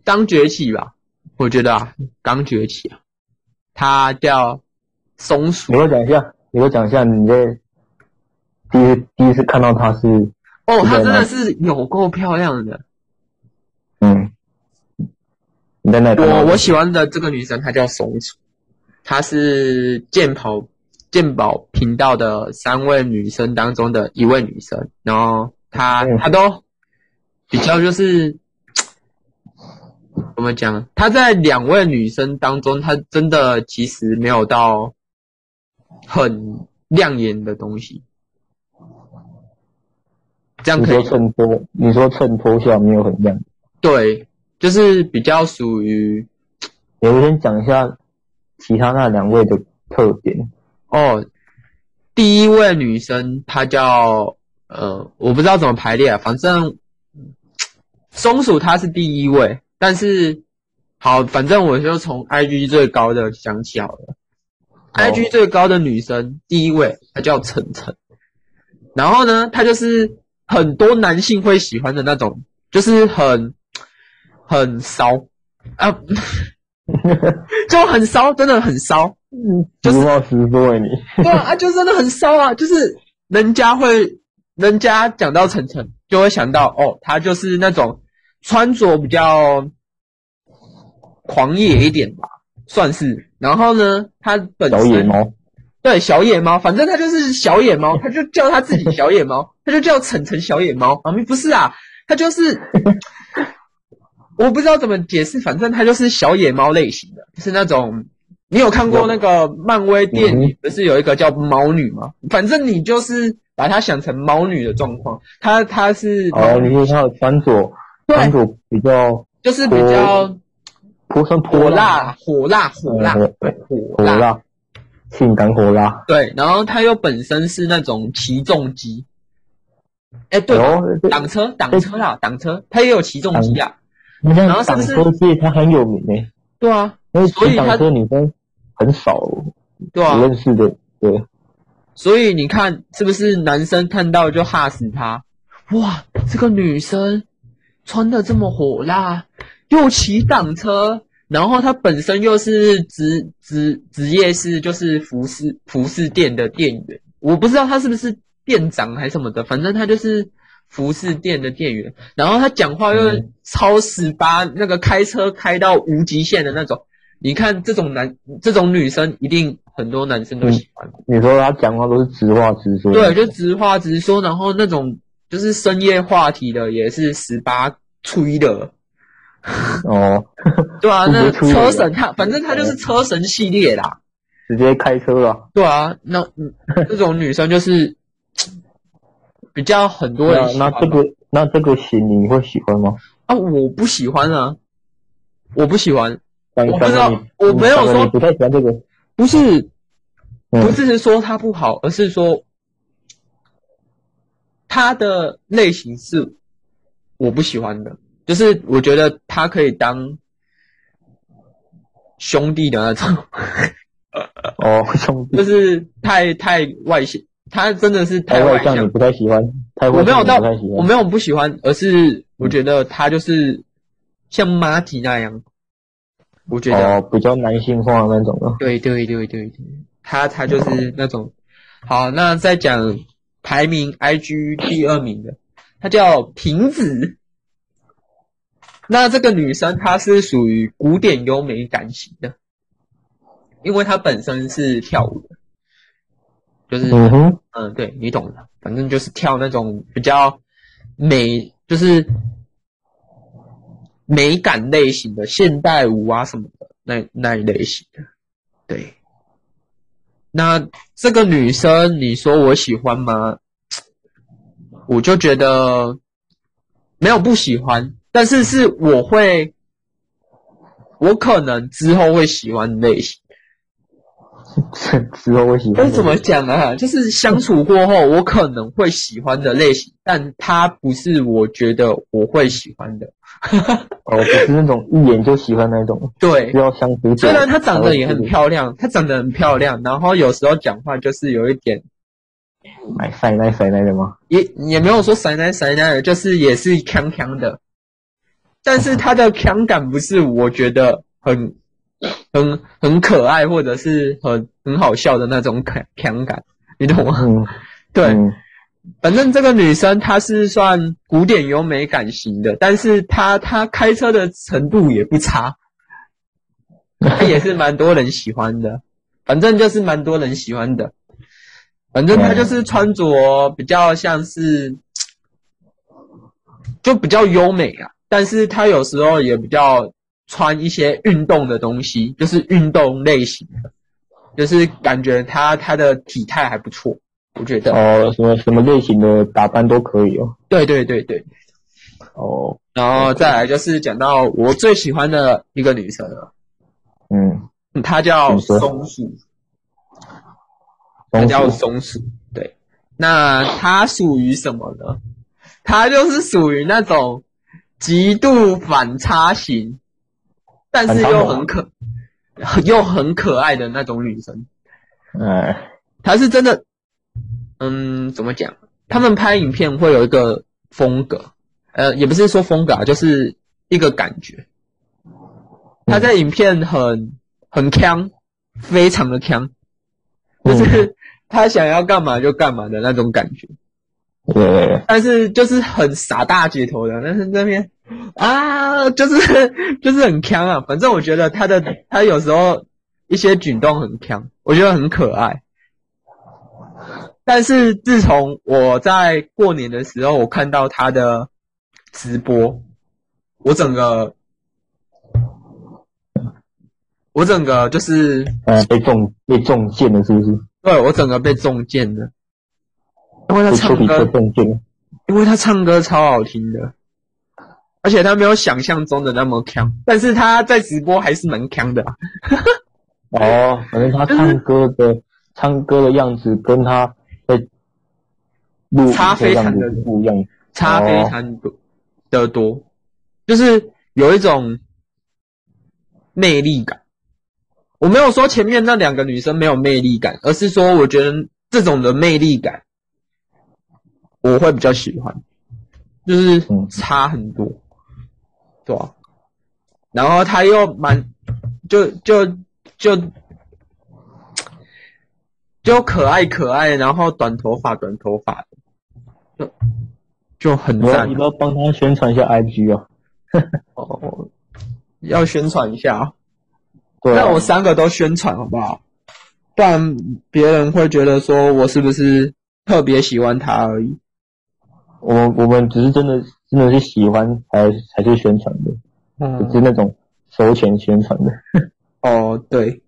刚崛起吧，我觉得啊，刚崛起啊。她叫松鼠。你给我讲一下，你给我讲一下，你在第一第一次看到她是哦，她真的是有够漂亮的。嗯，你在那？我我喜欢的这个女生，她叫松鼠，她是健跑健宝频道的三位女生当中的一位女生，然后她她都比较就是。(tsk) 怎么讲？她在两位女生当中，她真的其实没有到很亮眼的东西。这样可以。你说衬托，你说衬托下没有很亮。对，就是比较属于。我先讲一下其他那两位的特点。哦，第一位女生她叫呃，我不知道怎么排列啊，反正松鼠她是第一位。但是，好，反正我就从 IG 最高的讲起好了。IG 最高的女生第一位，她叫晨晨。然后呢，她就是很多男性会喜欢的那种，就是很很骚啊，(laughs) 就很骚，真的很骚。嗯，实话实说你。对啊，就真的很骚啊，就是人家会，人家讲到晨晨，就会想到哦，他就是那种。穿着比较狂野一点吧，算是。然后呢，他本身小野猫，对小野猫，反正它就是小野猫，(laughs) 它就叫它自己小野猫，它就叫晨晨小野猫 (laughs) 啊，不是啊，它就是 (laughs) 我不知道怎么解释，反正它就是小野猫类型的，就是那种你有看过那个漫威电影，不是有一个叫猫女吗？反正你就是把它想成猫女的状况，他他是哦，你说他的穿着。穿着比较就是比较泼生泼辣，火辣火辣，对火辣，性感火辣。对，然后他又本身是那种骑重机，哎，对，挡车挡车啦，挡车，他也有骑重机啊。然后挡车界他很有名诶。对啊，所以挡车女生很少，对啊，认识的对。所以你看，是不是男生看到就吓死他？哇，这个女生。穿的这么火辣，又骑挡车，然后他本身又是职职职业是就是服饰服饰店的店员，我不知道他是不是店长还是什么的，反正他就是服饰店的店员。然后他讲话又超十八，那个开车开到无极限的那种。你看这种男这种女生一定很多男生都喜欢。你说他讲话都是直话直说，对，就直话直说，然后那种。就是深夜话题的，也是十八吹的 (laughs) 哦，(laughs) 对啊，那车神他反正他就是车神系列啦，直接开车了。对啊，那嗯，这种女生就是比较很多人喜欢。那这个那这个型你会喜欢吗？啊，我不喜欢啊，我不喜欢。我不知道，我没有说不太喜欢这个，不是，不是说他不好，而是说。他的类型是我不喜欢的，就是我觉得他可以当兄弟的那种。哦，兄弟，就是太太外向，他真的是太外向，你不太喜欢。太外向，我没有到，我没有不喜欢，而是我觉得他就是像马吉那样，我觉得哦，比较男性化那种的。对对对对对，他他就是那种。好，那再讲。排名 IG 第二名的，他叫瓶子。那这个女生她是属于古典优美感型的，因为她本身是跳舞的，就是嗯哼，嗯，对，你懂的，反正就是跳那种比较美，就是美感类型的现代舞啊什么的那那一类型的，对。那这个女生，你说我喜欢吗？(tsk) 我就觉得没有不喜欢，但是是我会，我可能之后会喜欢的类型。(laughs) 之后会喜欢？该怎么讲啊？就是相处过后，我可能会喜欢的类型，(laughs) 但他不是我觉得我会喜欢的。(laughs) 哦，不是那种一眼就喜欢那种。对，要相处。虽然她长得也很漂亮，她长得很漂亮，然后有时候讲话就是有一点，买塞奶塞奶的吗？也也没有说塞奶塞奶的，就是也是锵锵的。但是他的强感不是我觉得很很很可爱或者是很很好笑的那种强强感，你懂吗？嗯、(laughs) 对。嗯反正这个女生她是算古典优美感型的，但是她她开车的程度也不差，她也是蛮多人喜欢的。反正就是蛮多人喜欢的。反正她就是穿着比较像是，就比较优美啊。但是他有时候也比较穿一些运动的东西，就是运动类型的，就是感觉他他的体态还不错。我觉得。哦，什么什么类型的打扮都可以哦。对对对对，哦，然后再来就是讲到我最喜欢的一个女生了，嗯，她叫松鼠，她叫松鼠，对，那她属于什么呢？她就是属于那种极度反差型，但是又很可 (laughs) 又很可爱的那种女生，嗯，她是真的。嗯，怎么讲？他们拍影片会有一个风格，呃，也不是说风格啊，就是一个感觉。他在影片很很锵，非常的锵，就是他想要干嘛就干嘛的那种感觉。对。但是就是很傻大姐头的，但是那边啊，就是就是很强啊。反正我觉得他的他有时候一些举动很强，我觉得很可爱。但是自从我在过年的时候，我看到他的直播，我整个，我整个就是呃被中被中箭了，是不是？对，我整个被中箭了，因为他唱歌，因为他唱歌超好听的，而且他没有想象中的那么强，但是他在直播还是蛮强的啊。(laughs) 哦，反正他唱歌的唱歌的样子跟他。差非常的不一样，差非常多的多，就是有一种魅力感。我没有说前面那两个女生没有魅力感，而是说我觉得这种的魅力感我会比较喜欢，就是差很多，对吧？然后他又蛮就就就就可爱可爱，然后短头发短头发的。就就很赞，你要帮他宣传一下 IG 啊？(laughs) 哦，要宣传一下啊？对，那我三个都宣传好不好？不然别人会觉得说我是不是特别喜欢他而已。我我们只是真的真的是喜欢才才去宣传的，嗯，只是那种收钱宣传的。哦，对。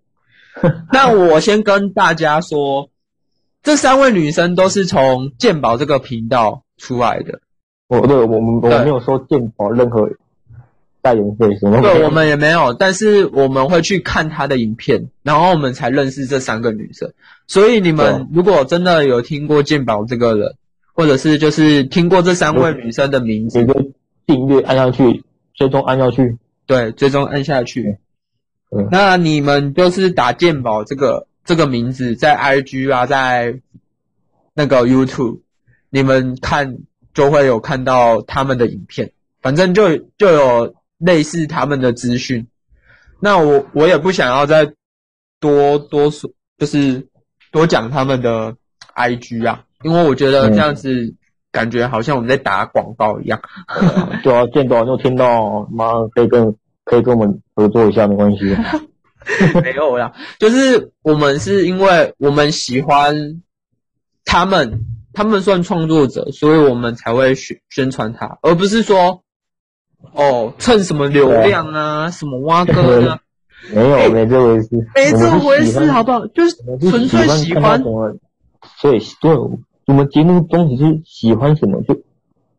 (laughs) 那我先跟大家说。这三位女生都是从鉴宝这个频道出来的。哦，对，我们我们没有收鉴宝任何代言费什么。对，我们也没有，但是我们会去看她的影片，然后我们才认识这三个女生。所以你们如果真的有听过鉴宝这个人，或者是就是听过这三位女生的名字，你就订阅按下去，追踪按下去，对，追踪按下去。那你们就是打鉴宝这个。这个名字在 IG 啊，在那个 YouTube，你们看就会有看到他们的影片，反正就就有类似他们的资讯。那我我也不想要再多多说，就是多讲他们的 IG 啊，因为我觉得这样子感觉好像我们在打广告一样。嗯、(laughs) 对啊，见到就听到，妈可以跟可以跟我们合作一下，没关系。(laughs) 没有啦，就是我们是因为我们喜欢他们，他们算创作者，所以我们才会宣宣传他，而不是说哦蹭什么流量啊，(laughs) 什么挖哥啊，没有，欸、没这回事，没这回事，好不好？就是纯粹喜欢，所以对，我们节目宗旨是喜欢什么就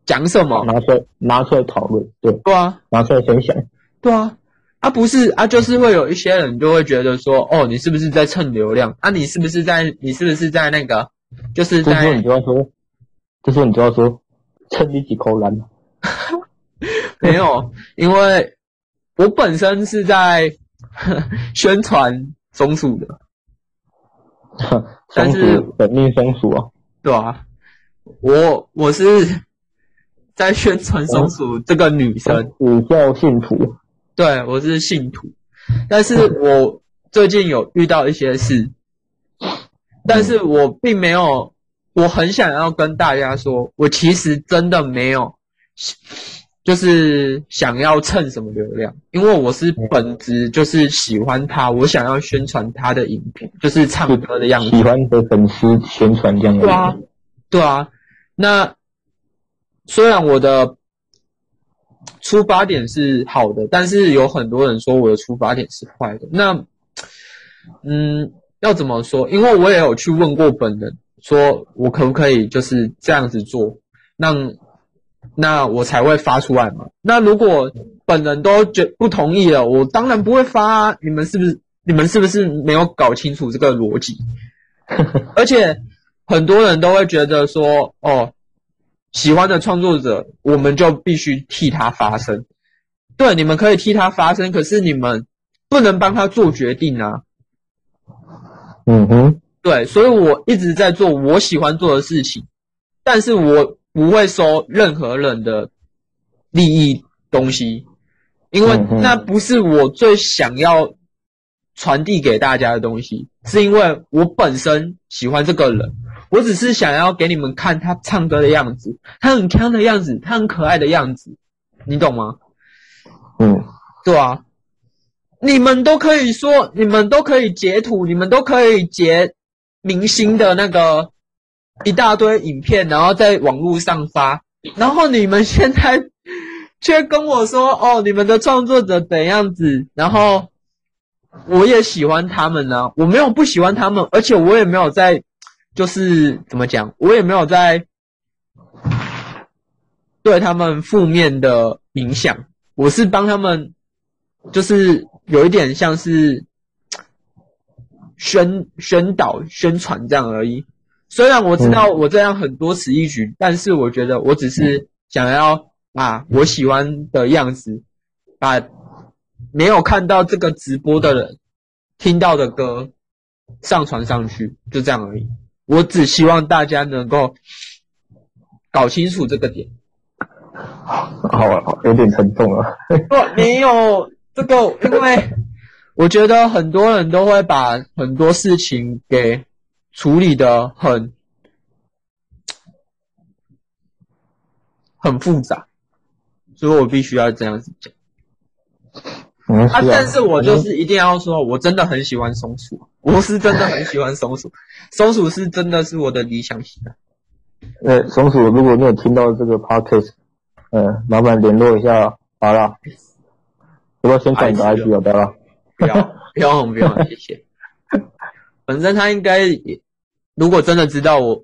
讲什么，拿出来拿出来讨论，对，对啊，拿出来分享，对啊。啊，不是啊，就是会有一些人就会觉得说，哦，你是不是在蹭流量？啊，你是不是在，你是不是在那个，就是在，这时候你就要说，这时候你就要说，蹭你几口蓝。(laughs) 没有，因为我本身是在 (laughs) 宣传松鼠的，(laughs) 松鼠本命松鼠啊，对啊，我我是在宣传松鼠这个女生，你叫信徒，对，我是信徒，但是我最近有遇到一些事，但是我并没有，我很想要跟大家说，我其实真的没有。就是想要蹭什么流量，因为我是本质就是喜欢他，我想要宣传他的影片，就是唱歌的样子。喜欢的粉丝宣传这样子。对啊，对啊。那虽然我的出发点是好的，但是有很多人说我的出发点是坏的。那，嗯，要怎么说？因为我也有去问过本人，说我可不可以就是这样子做，让。那我才会发出来嘛。那如果本人都觉不同意了，我当然不会发啊。你们是不是？你们是不是没有搞清楚这个逻辑？(laughs) 而且很多人都会觉得说，哦，喜欢的创作者，我们就必须替他发声。对，你们可以替他发声，可是你们不能帮他做决定啊。嗯哼，对，所以我一直在做我喜欢做的事情，但是我。不会收任何人的利益东西，因为那不是我最想要传递给大家的东西，是因为我本身喜欢这个人，我只是想要给你们看他唱歌的样子，他很腔的样子，他很可爱的样子，你懂吗？嗯，对啊，你们都可以说，你们都可以截图，你们都可以截明星的那个。一大堆影片，然后在网络上发，然后你们现在却跟我说：“哦，你们的创作者怎样子？”然后我也喜欢他们呢，我没有不喜欢他们，而且我也没有在，就是怎么讲，我也没有在对他们负面的影响，我是帮他们，就是有一点像是宣宣导、宣传这样而已。虽然我知道我这样很多此一举，但是我觉得我只是想要把我喜欢的样子，把没有看到这个直播的人听到的歌上传上去，就这样而已。我只希望大家能够搞清楚这个点。好，有点沉重了。不，没有这个，因为我觉得很多人都会把很多事情给。处理的很很复杂，所以我必须要这样子讲。嗯，啊，但是我就是一定要说，我真的很喜欢松鼠，我是真的很喜欢松鼠，松鼠是真的是我的理想型。呃，松鼠，如果你有听到这个 podcast，呃，麻烦联络一下，好了，要不要先转个 IP 好了？不要，不要，不要，谢谢。反正他应该也。如果真的知道我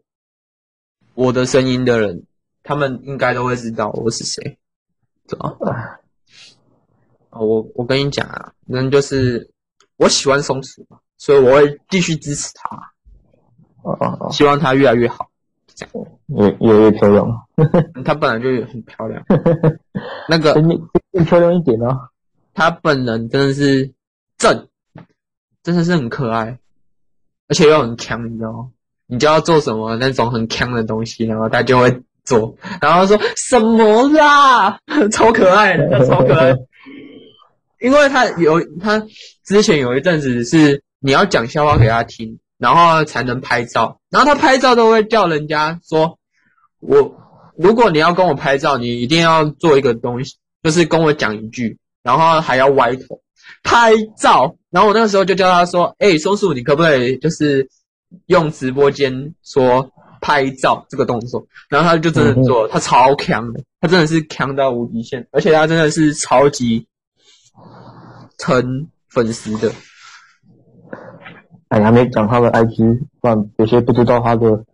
我的声音的人，他们应该都会知道我是谁，对吧？我我跟你讲啊，那就是我喜欢松鼠嘛，所以我会继续支持他，哦哦哦，希望他越来越好，这样越越漂亮。他本来就很漂亮，(laughs) 那个更漂亮一点啊！他本人真的是正，真的是很可爱，而且又很强，你知道吗？你就要做什么那种很强的东西，然后他就会做，然后说什么啦，(laughs) 超可爱的，超可爱。因为他有他之前有一阵子是你要讲笑话给他听，然后才能拍照，然后他拍照都会叫人家说，我如果你要跟我拍照，你一定要做一个东西，就是跟我讲一句，然后还要歪头拍照。然后我那个时候就叫他说，哎，松鼠，你可不可以就是。用直播间说拍照这个动作，然后他就真的做，他超强的，他真的是强到无极限，而且他真的是超级疼粉丝的。哎，还没讲他的 IG，不然有些不知道他的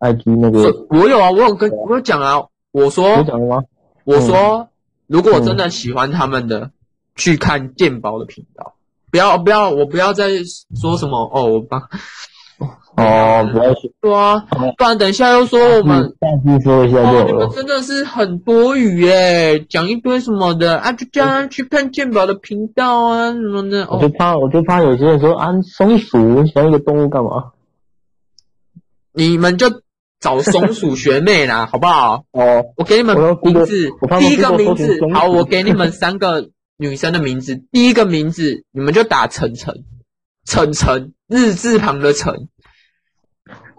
IG 那个。我有啊，我有跟我有讲啊，我说，我讲了吗？我说，如果我真的喜欢他们的，嗯、去看健宝的频道。不要不要，我不要再说什么哦，我帮哦，不要说对啊，不然等一下又说我们再去说一下就、哦、你们真的是很多余耶，讲一堆什么的啊，就这样去看鉴宝的频道啊什么的。我就怕，哦、我就怕有些人说啊，松鼠想一个动物干嘛？你们就找松鼠学妹啦，好不好？(laughs) 哦，我给你们名字，第一个名字，好，我给你们三个女生的名字，第一个名字你们就打晨晨，晨晨，日字旁的晨，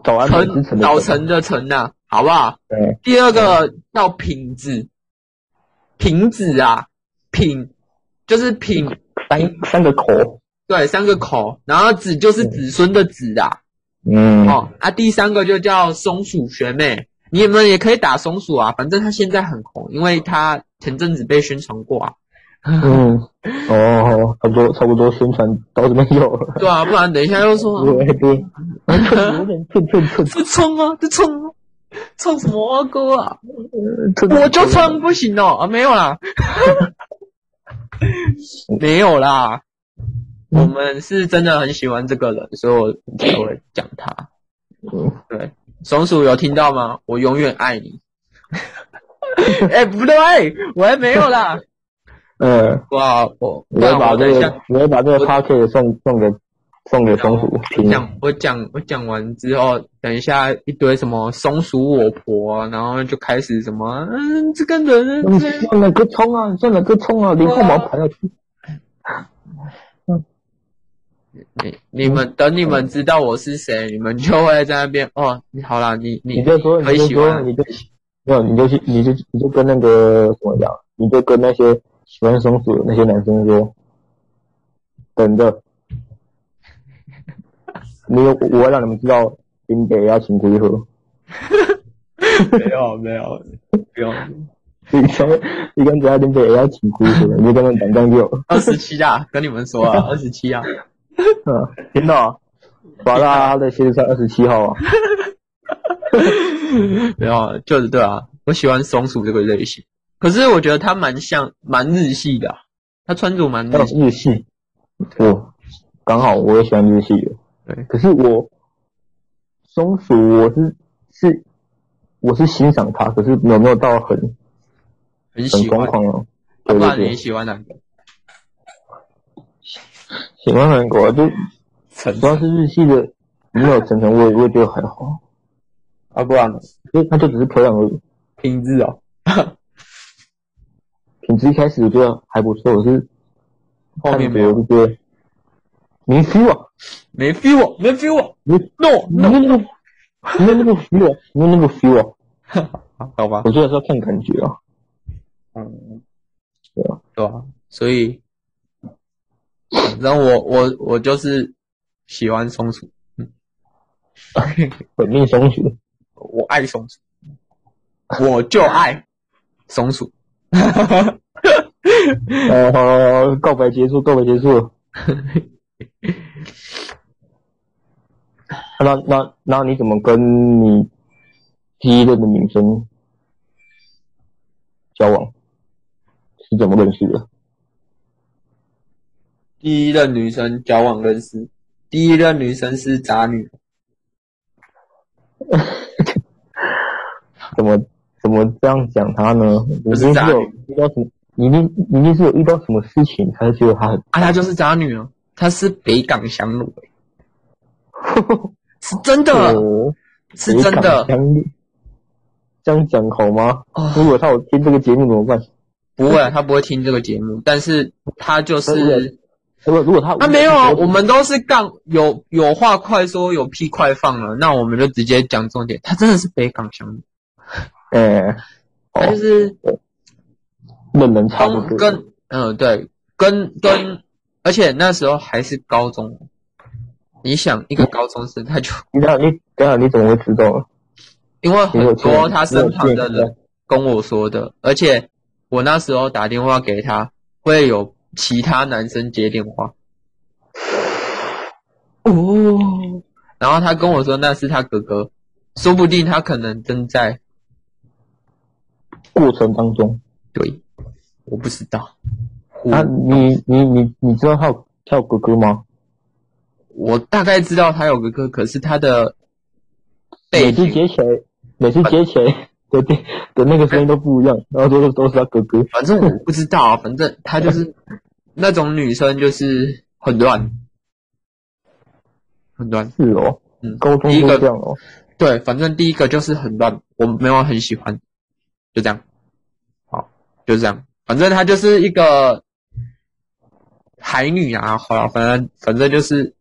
晨，早晨的晨。呐，好不好？对。第二个叫品子，品子啊，品就是品。三三个口，对，三个口，然后子就是子孙的子啊。嗯，哦，啊，第三个就叫松鼠学妹，你们也可以打松鼠啊，反正他现在很红，因为他前阵子被宣传过啊。嗯，哦，差不多差不多宣传到这边有。对啊，不然等一下又说。对对。有点蹭蹭蹭。这冲啊，这冲啊，唱什么歌啊？我就唱不行哦，啊，没有啦。(laughs) 没有啦。我们是真的很喜欢这个人，所以我才会讲他。嗯，对，松鼠有听到吗？我永远爱你。(laughs) 哎、欸，不对，我还没有啦。嗯，哇，我我会把这个，我会把这个 packet 送送给送给松鼠听。讲我讲我讲完之后，等一下一堆什么松鼠我婆，然后就开始什么，嗯，这个人，你算哪个葱啊？你算哪个葱啊？连号毛排下去。你你们等你们知道我是谁，你们就会在那边哦。你好啦，你你你就说你就说你就没有你就去你就你就跟那个什么讲，你就跟那些喜欢松鼠的那些男生说，等着，(laughs) 没有我要让你们知道，林北要请回喝。(laughs) 没有没有不用，(laughs) 你说你跟其他林北也要请回喝，你就跟他们讲讲就。二十七啊，跟你们说啊，二十七啊。嗯，听到，完了，他的鞋子才二十七号啊。没有，就是对啊，我喜欢松鼠这个类型，可是我觉得他蛮像，蛮日系的，啊，他穿着蛮日系。日系，我刚好我也喜欢日系的。对，可是我松鼠我是是我是欣赏他，可是有没有到很很喜欢很疯狂哦？对对对，你喜欢哪个？喜欢韩国，就主要是日系的，没有成成，我也我也觉得还好。啊，不然，因为他就只是漂亮而已。品质哦，品质一开始我觉得还不错，我是后面没有，我就觉得没 feel 啊，没 feel 啊，没 feel 啊，没 no 没那个没那个 feel 啊，没那个 feel 啊，(laughs) 好吧，我觉得是要看感觉啊。嗯，对吧，对啊，所以。然后我我我就是喜欢松鼠，嗯，(laughs) 本命松鼠，我爱松鼠，我就爱松鼠，哈哈哈。呃，告白结束，告白结束。(laughs) 那那那你怎么跟你第一任的女生交往？是怎么认识的？第一任女生交往认识，第一任女生是渣女。(laughs) 怎么怎么这样讲她呢？不是渣女，遇到什么？一定一定是有遇到什么事情才觉得她很啊？她就是渣女哦，她是北港香炉，(laughs) 是真的，哦、是真的。这样讲好吗？哦、如果他有听这个节目怎么办？不会，他不会听这个节目，但是他就是。如果如果他那、啊、没有啊，我们都是杠有有话快说，有屁快放了，那我们就直接讲重点。他真的是北港乡，呃，他就是论人差不多。跟嗯、呃、对，跟跟，而且那时候还是高中。你想一个高中生，他就你等下你等下你怎么会知道？因为很多他身旁的人跟我说的，而且我那时候打电话给他会有。其他男生接电话，哦，然后他跟我说那是他哥哥，说不定他可能正在过程当中。对，我不知道。啊，你你你你知道他有他有哥哥吗？我大概知道他有哥哥，可是他的每次接起来，每次接起来。对对，的那个声音都不一样，然后都是都是他哥哥。反正我不知道啊，反正他就是 (laughs) 那种女生，就是很乱，很乱。是哦，嗯，高中都这样哦。对，反正第一个就是很乱，我没有很喜欢，就这样。好，就这样。反正她就是一个海女啊，好了，反正反正就是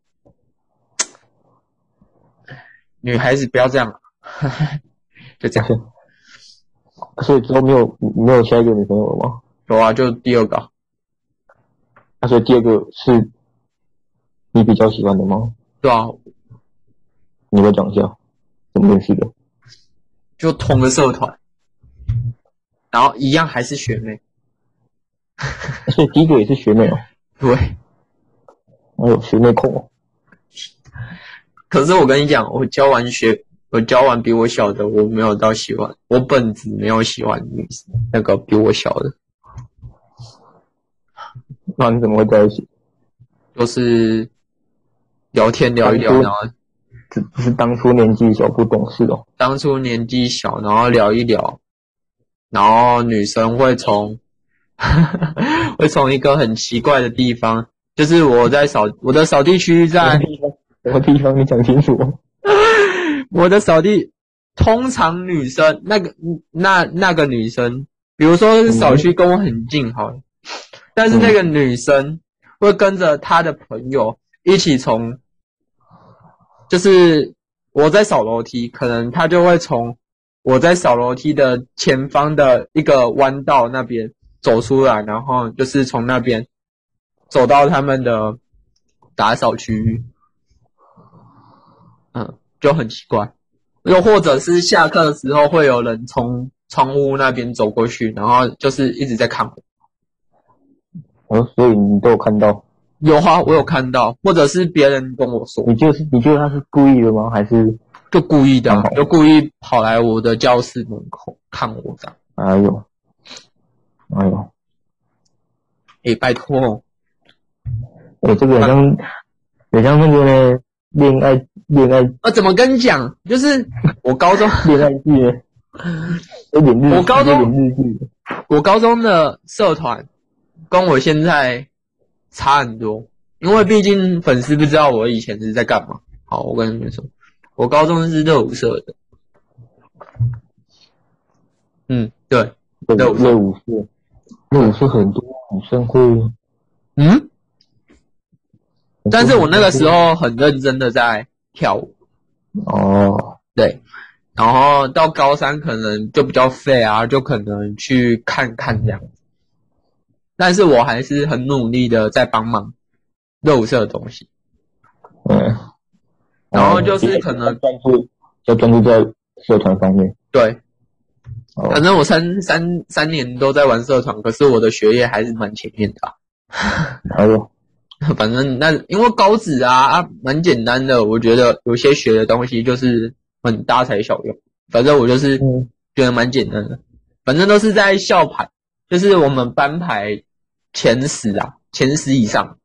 女孩子不要这样，(laughs) 就这样。所以之后没有没有下一个女朋友了吗？有啊，就第二个。那所以第二个是你比较喜欢的吗？对啊。你来讲一下，怎么认识的？就同个社团，然后一样还是学妹。(laughs) 所以第一个也是学妹哦。对。我有学妹控哦。可是我跟你讲，我教完学，我教完比我小的，我没有到喜欢，我本子没有喜欢女生，那个比我小的。那你怎么会在一起？就是聊天聊一聊，然后只只是当初年纪小不懂事哦。当初年纪小，然后聊一聊，然后女生会从 (laughs) 会从一个很奇怪的地方，就是我在扫我的扫地区在 (laughs) 什么地方？你讲清楚。(laughs) 我的扫地通常女生那个那那个女生，比如说扫区跟我很近，好但是那个女生会跟着她的朋友一起从，就是我在扫楼梯，可能她就会从我在扫楼梯的前方的一个弯道那边走出来，然后就是从那边走到他们的打扫区域，嗯，就很奇怪。又或者是下课的时候，会有人从窗户那边走过去，然后就是一直在看我。哦，所以你都有看到？有啊，我有看到，或者是别人跟我说。你就是你觉得他是故意的吗？还是就故意的？就故意跑来我的教室门口看我这样。哎呦，哎呦，哎、欸，拜托哦。我、欸、这个好像，好像那个呢，恋爱恋爱。啊，怎么跟你讲？就是我高中 (laughs) 恋爱剧，有点日，我高中有点日剧。我高中的社团。跟我现在差很多，因为毕竟粉丝不知道我以前是在干嘛。好，我跟你们说，我高中是热舞社的。嗯，对，热热舞社，热舞社很多女生会。嗯。但是我那个时候很认真的在跳舞。哦。对。然后到高三可能就比较废啊，就可能去看看这样。但是我还是很努力的在帮忙热舞社的东西，嗯，然后就是可能专注，要专注在社团方面。对，反正我三三三年都在玩社团，可是我的学业还是蛮前面的啊。(laughs) 还有，(laughs) 反正那因为高职啊啊蛮简单的，我觉得有些学的东西就是很大材小用，反正我就是觉得蛮简单的，反正都是在校排，就是我们班排。前十啊，前十以上，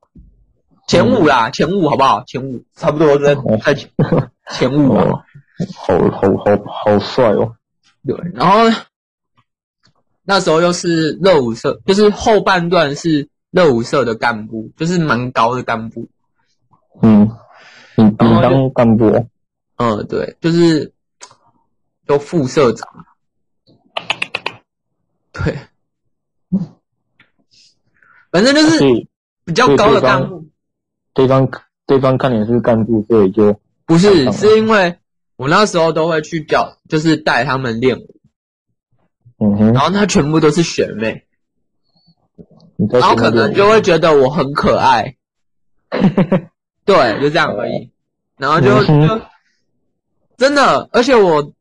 前五啦，前五好不好？前五差不多在在前前五啊，好好好好帅哦。对，然后那时候又是热舞社，就是后半段是热舞社的干部，就是蛮高的干部。嗯，你你当干部？嗯，对，就是就副社长。对。反正就是比较高的干部，对方对方看你是干部，所以就不是，是因为我那时候都会去教，就是带他们练舞，嗯哼，然后他全部都是学妹，然后可能就会觉得我很可爱，(laughs) 对，就这样而已，然后就就真的，而且我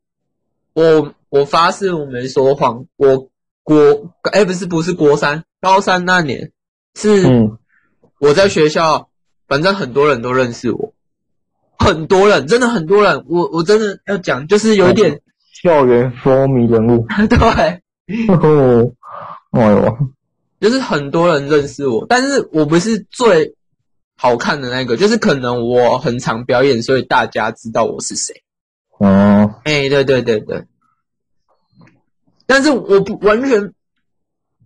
我我发誓我没说谎，我国哎不是不是国三高三那年。是，我在学校，反正很多人都认识我，很多人，真的很多人，我我真的要讲，就是有一点校园风靡人物，(laughs) 对，哦，哎呦，就是很多人认识我，但是我不是最好看的那个，就是可能我很常表演，所以大家知道我是谁，哦，哎，对对对对，但是我不完全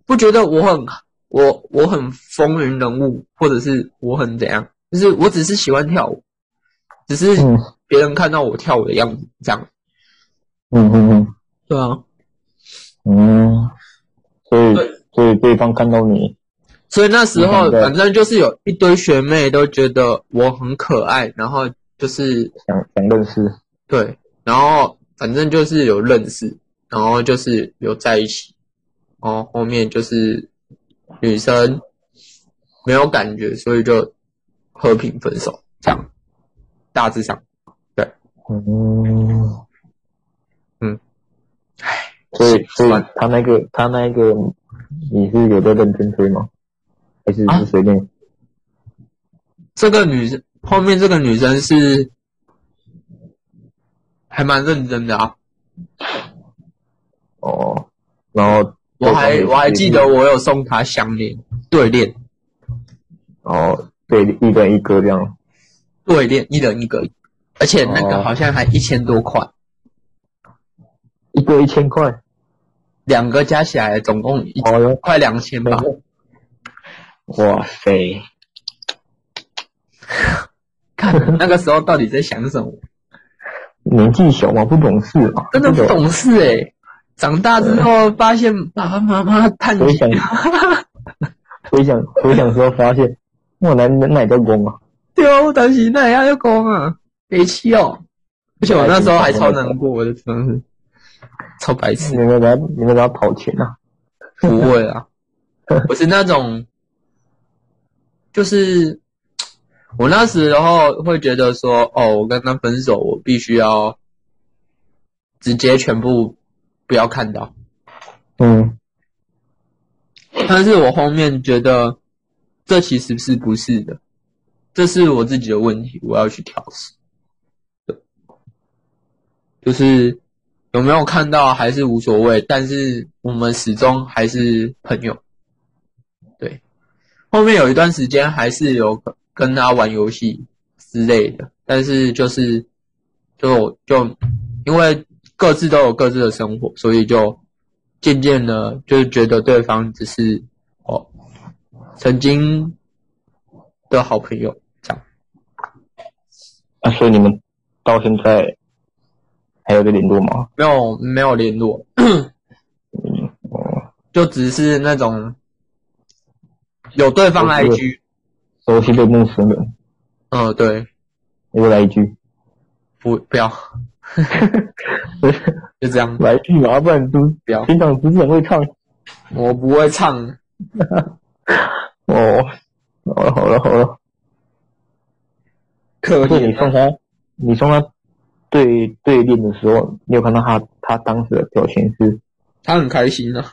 不觉得我很。我我很风云人物，或者是我很怎样，就是我只是喜欢跳舞，只是别人看到我跳舞的样子这样，嗯嗯嗯，对啊，嗯，所以所以对方看到你，所以那时候反正就是有一堆学妹都觉得我很可爱，然后就是想想认识，对，然后反正就是有认识，然后就是有在一起，然后后面就是女生没有感觉，所以就和平分手，这样大致上，对，嗯。唉，所以所以他那个他那个你是有在认真追吗？还是是随便？啊？这个女生后面这个女生是还蛮认真的啊。哦，然后我还我还记得我有送她项链对链。哦，对，一人一个这样。对链一人一个，而且那个好像还一千多块。一个一千块，两个加起来总共一快两千吧。哇塞！看那个时候到底在想什么？(laughs) 年纪小嘛，不懂事嘛。真的不懂事诶、欸、长大之后发现爸爸妈妈叹气。回想回想时候发现，我男人哪叫公啊？对哦，当时那也要公啊，别气哦。而且我那时候还超难过，我的真是。超白痴！你们在你们要跑钱啊？不会啊，(laughs) 我是那种，就是我那时候会觉得说，哦，我跟他分手，我必须要直接全部不要看到。嗯，但是我后面觉得这其实是不是的，这是我自己的问题，我要去调试。就是。有没有看到还是无所谓，但是我们始终还是朋友。对，后面有一段时间还是有跟他玩游戏之类的，但是就是就就因为各自都有各自的生活，所以就渐渐的就觉得对方只是曾经的好朋友这样。啊，所以你们到现在。还有在联络吗？没有，没有联络。嗯，哦，就只是那种有对方来一句，熟悉的陌生人。嗯，对。我来一句。不，不要。(laughs) 就这样。来一句嘛，不然都不要。平常不是很会唱。我不会唱。(laughs) 哦，好了，好了，好了。可以。你送他，你送他。对对练的时候，你有看到他他当时的表情是？他很开心啊。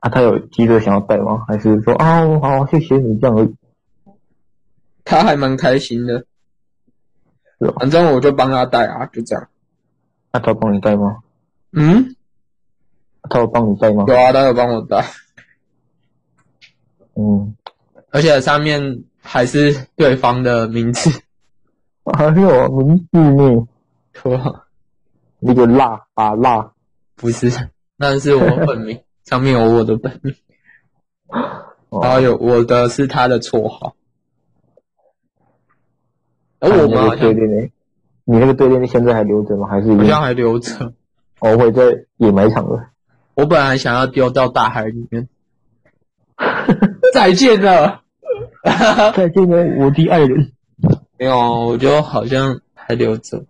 啊，他有急着想要带吗？还是说啊，好，谢谢你这样而已？他还蛮开心的。是哦。反正我就帮他带啊，就这样。那他帮你带吗？嗯？他有帮你带吗？有啊，他有帮我带。嗯。而且上面还是对方的名字。还有名字呢。说 (laughs) 那个辣啊辣，不是，那是我本名，(laughs) 上面有我的本名，然后有我的是他的绰号。而我们好像，你那个对联现在还留着吗？还是好像还留着？我会在掩埋场了。我本来想要丢到大海里面。(laughs) 再见了，(laughs) 再见了，我的爱人。没有，我就好像还留着。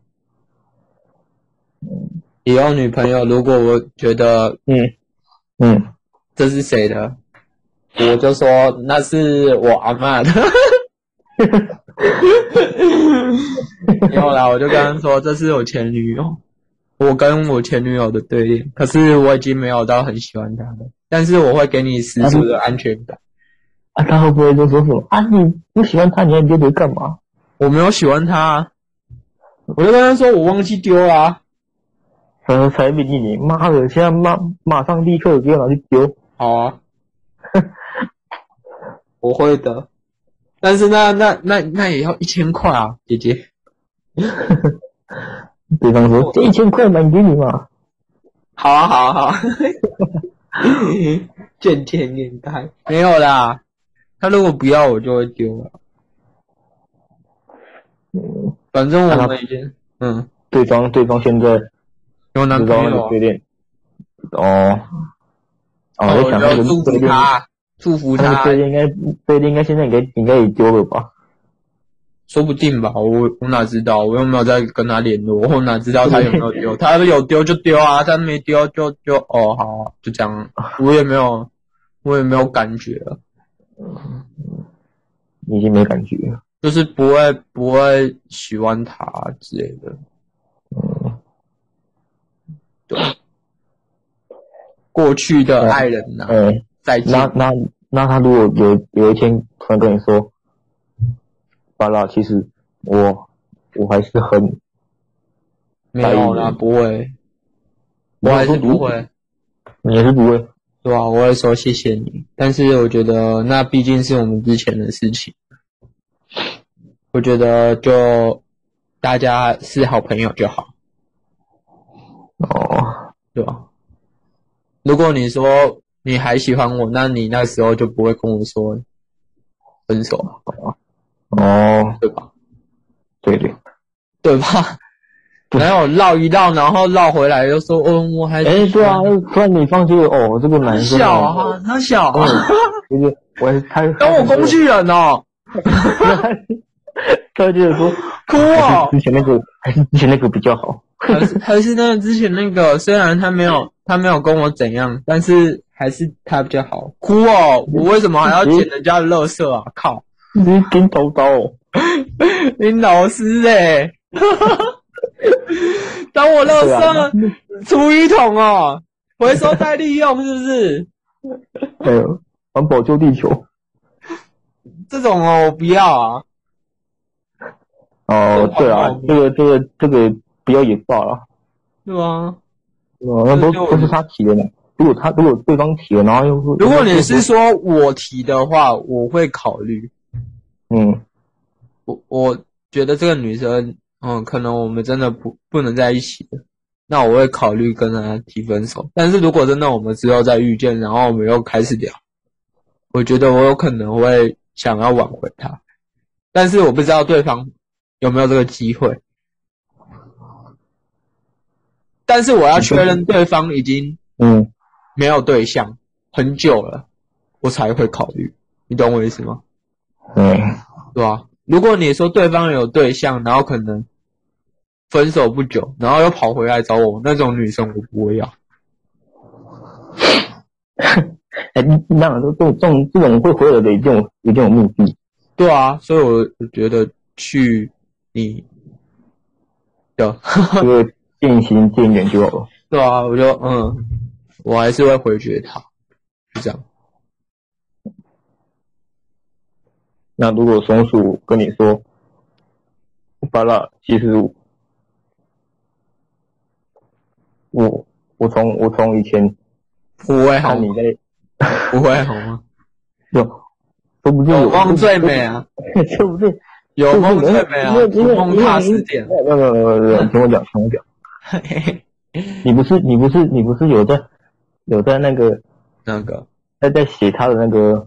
以后女朋友，如果我觉得，嗯嗯，这是谁的，我就说那是我阿嬷的。(laughs) 以后啦我就跟他说，这是我前女友，我跟我前女友的对立。可是我已经没有到很喜欢她了，但是我会给你十足的安全感。啊，他会不会就说什么啊？你不喜欢他，你还丢丢干嘛？我没有喜欢他，我就跟他说我忘记丢了啊。呃，才比你你妈的，现在马马上立刻给我拿去丢。好啊，(laughs) 我会的，但是那那那那也要一千块啊，姐姐。(laughs) 对方说这一千块买给你嘛。好啊好啊好啊，(laughs) 见钱眼开，没有啦，他如果不要我就会丢了。嗯，反正我们已经嗯，对方对方现在。有男朋友。哦。哦，我想要祝福他，祝福他。这应该，这应该现在应该应该也丢了吧？说不定吧，我我哪知道？我又没有在跟他联络，我哪知道他有没有丢？(laughs) 他有丢就丢啊，他没丢就就哦好、啊，就这样。我也没有，我也没有感觉了。嗯，已经没感觉了，就是不会不会喜欢他之类的。嗯，对。过去的爱人呢、啊，嗯，再见。那那那他如果有有一天突然跟你说。巴拉，其实我我还是很没有啦，不会，我还是不会，你还是不会，对啊？我会说谢谢你，但是我觉得那毕竟是我们之前的事情，我觉得就大家是好朋友就好，哦，对吧？如果你说你还喜欢我，那你那时候就不会跟我说分手了。哦，对吧？对对，对吧？然后绕一绕，然后绕回来又说：“哦，我还……哎，对啊，突然你放弃了哦，这个男生小啊，他小啊，就是我他当我工具人哦。(laughs) ”他就是说：“哭哦，之前那个还是之前那个比较好，还是还是那个之前那个，虽然他没有他没有跟我怎样，但是还是他比较好。哭哦，我为什么还要捡人家的垃圾啊？靠！”你跟叨叨，(laughs) 你老师哎、欸，当我乐色厨余桶哦，回收再利用是不是？哎呦，环保救地球，这种哦我不要啊。哦，对啊，这个这个这个不要也罢了。是吗？哦，那都都是他提的呢。如果他如果对方提了，然后又如果你是说我提的话，我会考虑。嗯，我我觉得这个女生，嗯，可能我们真的不不能在一起了，那我会考虑跟他提分手。但是如果真的我们之后再遇见，然后我们又开始聊，我觉得我有可能会想要挽回他，但是我不知道对方有没有这个机会。但是我要确认对方已经嗯没有对象很久了，我才会考虑。你懂我意思吗？嗯，对吧？如果你说对方有对象，然后可能分手不久，然后又跑回来找我，那种女生我不会要。(laughs) 哎，那这种这种这种会回来的，一定有一定有目的。对啊，所以我我觉得去你的 (laughs) 这个渐行渐远就好了。对啊，我就嗯，我还是会回绝他，就这样。那如果松鼠跟你说，巴拉，其实我我从我从以前不会好你在 (laughs) 不会好吗？有，说不定有梦最美啊，(laughs) 说不定有梦最美啊，梦踏实点。那个那个，听我讲，听我讲。你不是你不是你不是有在有在那个那个在在写他的那个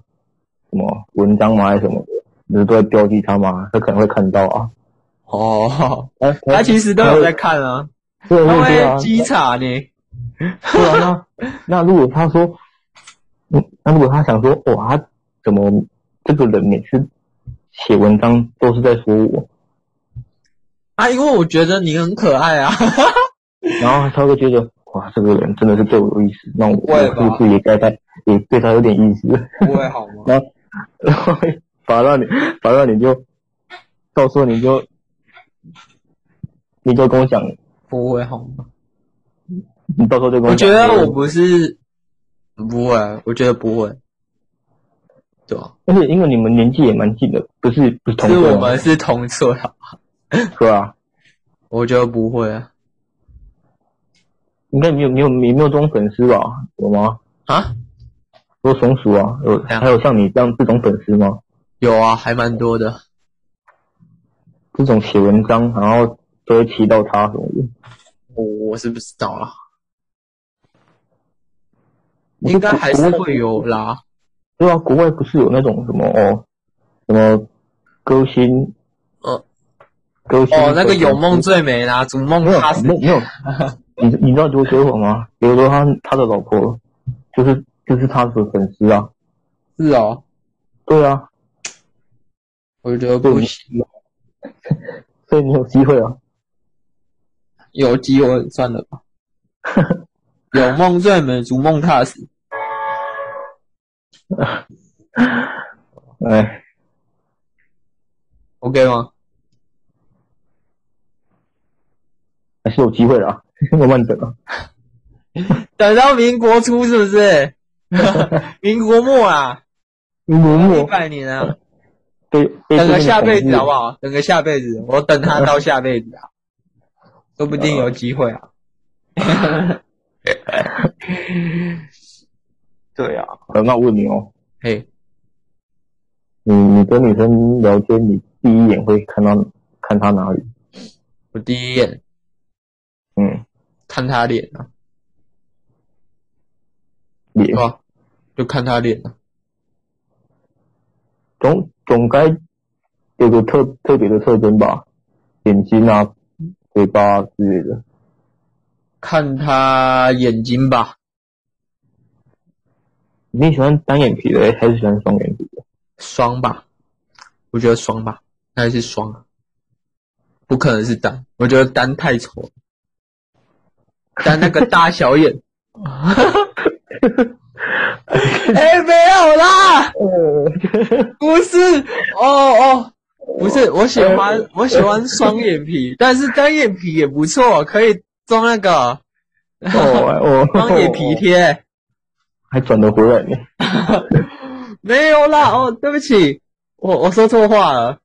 什么文章吗？还是什么的？你是都在标记他吗？他可能会看到啊。哦，(laughs) 他其实都有在看啊。对对对啊。稽查呢？对啊，那 (laughs) 那如果他说，嗯，那如果他想说，哇，他怎么这个人每次写文章都是在说我？啊，因为我觉得你很可爱啊。(laughs) 然后他会觉得，哇，这个人真的是对我有意思，那我是不是也该在也对他有点意思？不会好吗？(laughs) 然后，然后。反正你，反正你就，到时候你就，你就跟我讲，不会好吗？你到时候就跟我讲。我觉得我不是，不会，我觉得不会，对吧？而且因为你们年纪也蛮近的，不是不是同岁。是我们是同岁啊，是啊，我觉得不会啊。应该没有没有没有这种粉丝吧？有吗？啊？说松鼠啊，有还有像你这样这种粉丝吗？有啊，还蛮多的。这种写文章，然后都会提到他什么的，我我是不知道啦。应该还是会有啦。对啊，国外不是有那种什么哦，什么歌星，呃，歌星哦，那个有梦最美啦，逐梦踏实。没有没 (laughs) 有你你知道刘德华吗？刘德华他的老婆就是就是他的粉丝啊。是哦。对啊。我觉得不行。(laughs) 所以你有机会啊。有机会算了吧。(laughs) 有梦最美，逐梦踏实。(laughs) 哎，OK 吗？还是有机会的啊，慢慢等啊。(laughs) 等到民国初是不是？民国末啊，民国末一百年啊。对，等个下辈子好不好？等个下辈子，我等他到下辈子啊，说不定有机会啊。(laughs) 对啊，那我问你哦，嘿，你你跟女生聊天，你第一眼会看到看她哪里？我第一眼，嗯，看她脸啊，脸。啊，就看她脸啊，总总该有个特特别的特征吧，眼睛啊，嘴巴之类的。看他眼睛吧。你喜欢单眼皮的还是喜欢双眼皮的？双吧，我觉得双吧，还是双，不可能是单，我觉得单太丑。单那个大小眼，(laughs) 哎，没有啦，(laughs) 不是，哦哦，不是，我喜欢我喜欢双眼皮，但是单眼皮也不错，可以。装那个哦哦，(laughs) 双眼皮贴，(laughs) 还转得回来呢？(laughs) 没有啦，哦，对不起，我我说错话了。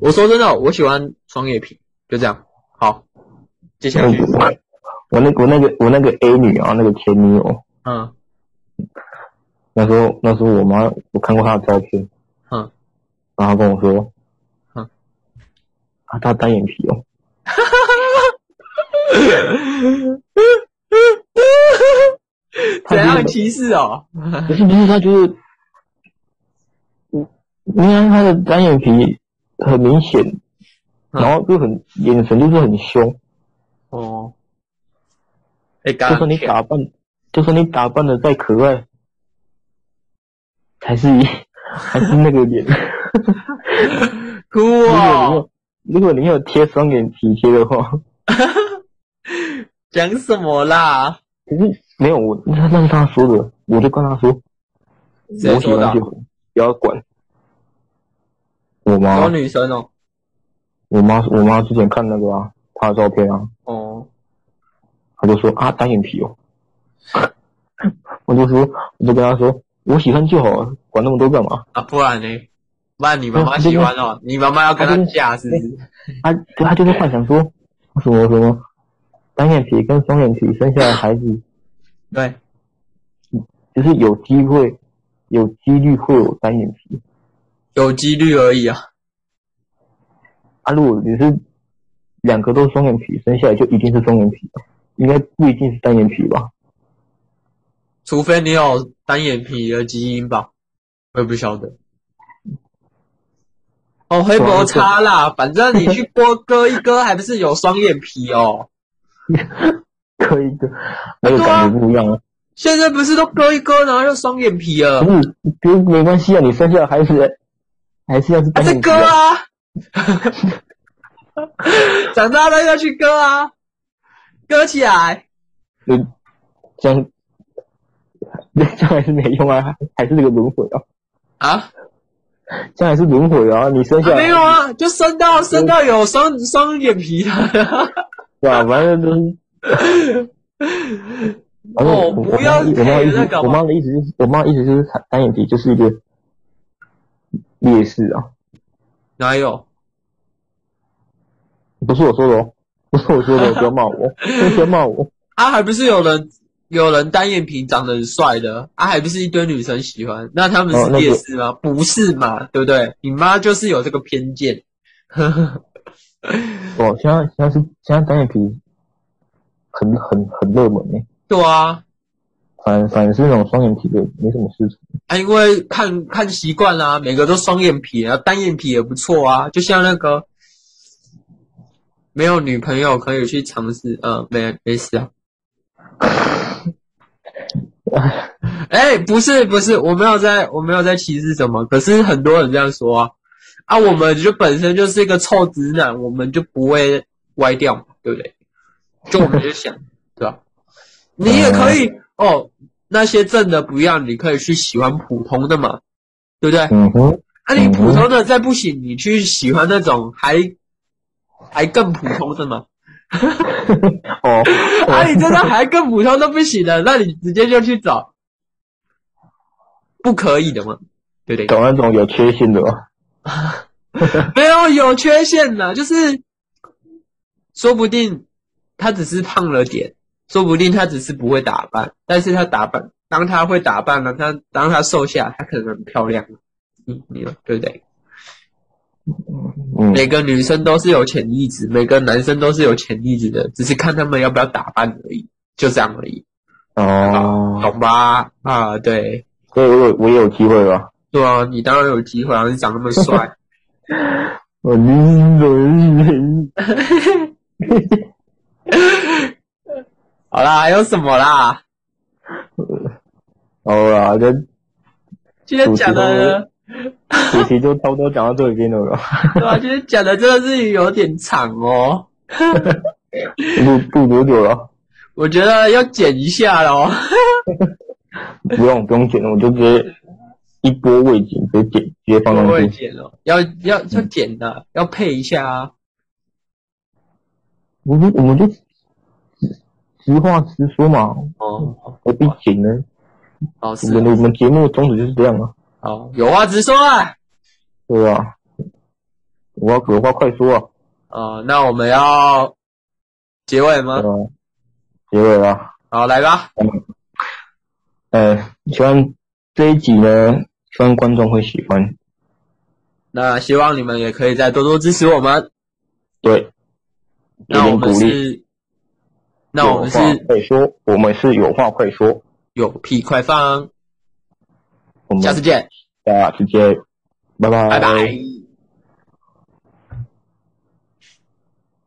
我说真的，我喜欢双眼皮，就这样。好，接下去。我那我那个我那个 A 女啊，那个前女友，嗯，那时候那时候我妈我看过她的照片，嗯，然后她跟我说，嗯，啊，他单眼皮哦。(laughs) 怎样歧视哦？不是不是，他就是，嗯你看他的单眼皮很明显，嗯、然后就很眼神就是很凶。哦。哎，就说你打扮，就说你打扮的再可爱，还是还 (laughs) 是那个脸。(laughs) 哭啊！如果你有贴双眼皮贴的话。(laughs) 讲什么啦？可是没有我，那那是他说的，我就跟他说，我喜欢就不要管。我妈，有女生哦。我妈，我妈之前看那个啊，她的照片啊。哦。她就说啊，单眼皮哦。(laughs) 我就说，我就跟她说，我喜欢就好，管那么多干嘛？啊，不然呢？不然你妈妈喜欢哦，你妈妈要跟他嫁是不是？她，她就是幻想说什么什么。单眼皮跟双眼皮生下来孩子，对，就是有机会，有几率会有单眼皮，有几率而已啊。啊，如果你是两个都双眼皮生下来，就一定是双眼皮，应该不一定是单眼皮吧？除非你有单眼皮的基因吧，我也不晓得。哦，黑摩擦啦，反正你去割割一割，还不是有双眼皮哦。割一割，那个感觉不一样啊！现在不是都割一割，然后又双眼皮了？不是，别没关系啊，你生下来还是还是要是割啊！(laughs) 长大了要去割啊，割起来。嗯，这样，这样还是没用啊，还是那个轮回啊。啊？这样还是轮回啊？你生下来、啊、没有啊？就生到生到有双双眼皮的。(laughs) 对吧？反正都是。(laughs) 哦，不要我妈的意思。我妈的意思就是，我妈的意思就是，单眼皮就是一个劣势啊。哪有？不是我说的哦，不是我说的，不要骂我，不要骂我。(laughs) 啊，还不是有人有人单眼皮长得很帅的啊，还不是一堆女生喜欢？那他们是劣势吗？不是嘛，对不对？你妈就是有这个偏见。呵呵。哦，现在现在是现在单眼皮很很很热门诶。对啊，反反正是那种双眼皮的没什么事情。啊，因为看看习惯啦，每个都双眼皮啊，单眼皮也不错啊。就像那个没有女朋友可以去尝试，呃，没没事啊。(laughs) 哎，不是不是，我没有在，我没有在歧视什么。可是很多人这样说啊，啊，我们就本身就是一个臭直男，我们就不会歪掉嘛，对不对？就我们就想，(laughs) 对吧？你也可以哦，那些正的不要，你可以去喜欢普通的嘛，对不对？嗯哼。那、啊、你普通的再不行，你去喜欢那种还还更普通的嘛？(laughs) 哦，(laughs) 啊，你真的还更普通都不行的，那你直接就去找不可以的嘛？对不对？找那种有缺陷的吗？(laughs) 没有有缺陷的，就是说不定他只是胖了点，说不定他只是不会打扮，但是他打扮，当他会打扮了，他当他瘦下，他可能很漂亮。嗯，你对不对？嗯，每个女生都是有潜力值，每个男生都是有潜力值的，只是看他们要不要打扮而已，就这样而已。哦，懂吧？啊，对，所以我有我也有机会吧？对啊，你当然有机会啊！你长那么帅，(laughs) 我你 (laughs) 好啦，还有什么啦？好啦，就今天讲的。主题就差不多讲到这边了，对啊，就是讲的真的是有点长哦。录录多久了？我觉得要剪一下喽。不用不用剪了，我就直接一波未剪，直接剪，直接放上去。未剪了，要要要剪的，要配一下啊。我们我们就实话实说嘛。哦，何必剪呢？哦，我们我们节目的宗旨就是这样啊。好，有话直说啊！对啊，我有话快说啊！哦，那我们要结尾吗？嗯，结尾了。好，来吧。嗯，呃，希望这一集呢，希望观众会喜欢。那希望你们也可以再多多支持我们。对，那我们是，那我们是快说，我们是有话快说，有屁快放。我们下次见，下次见，拜拜，拜拜。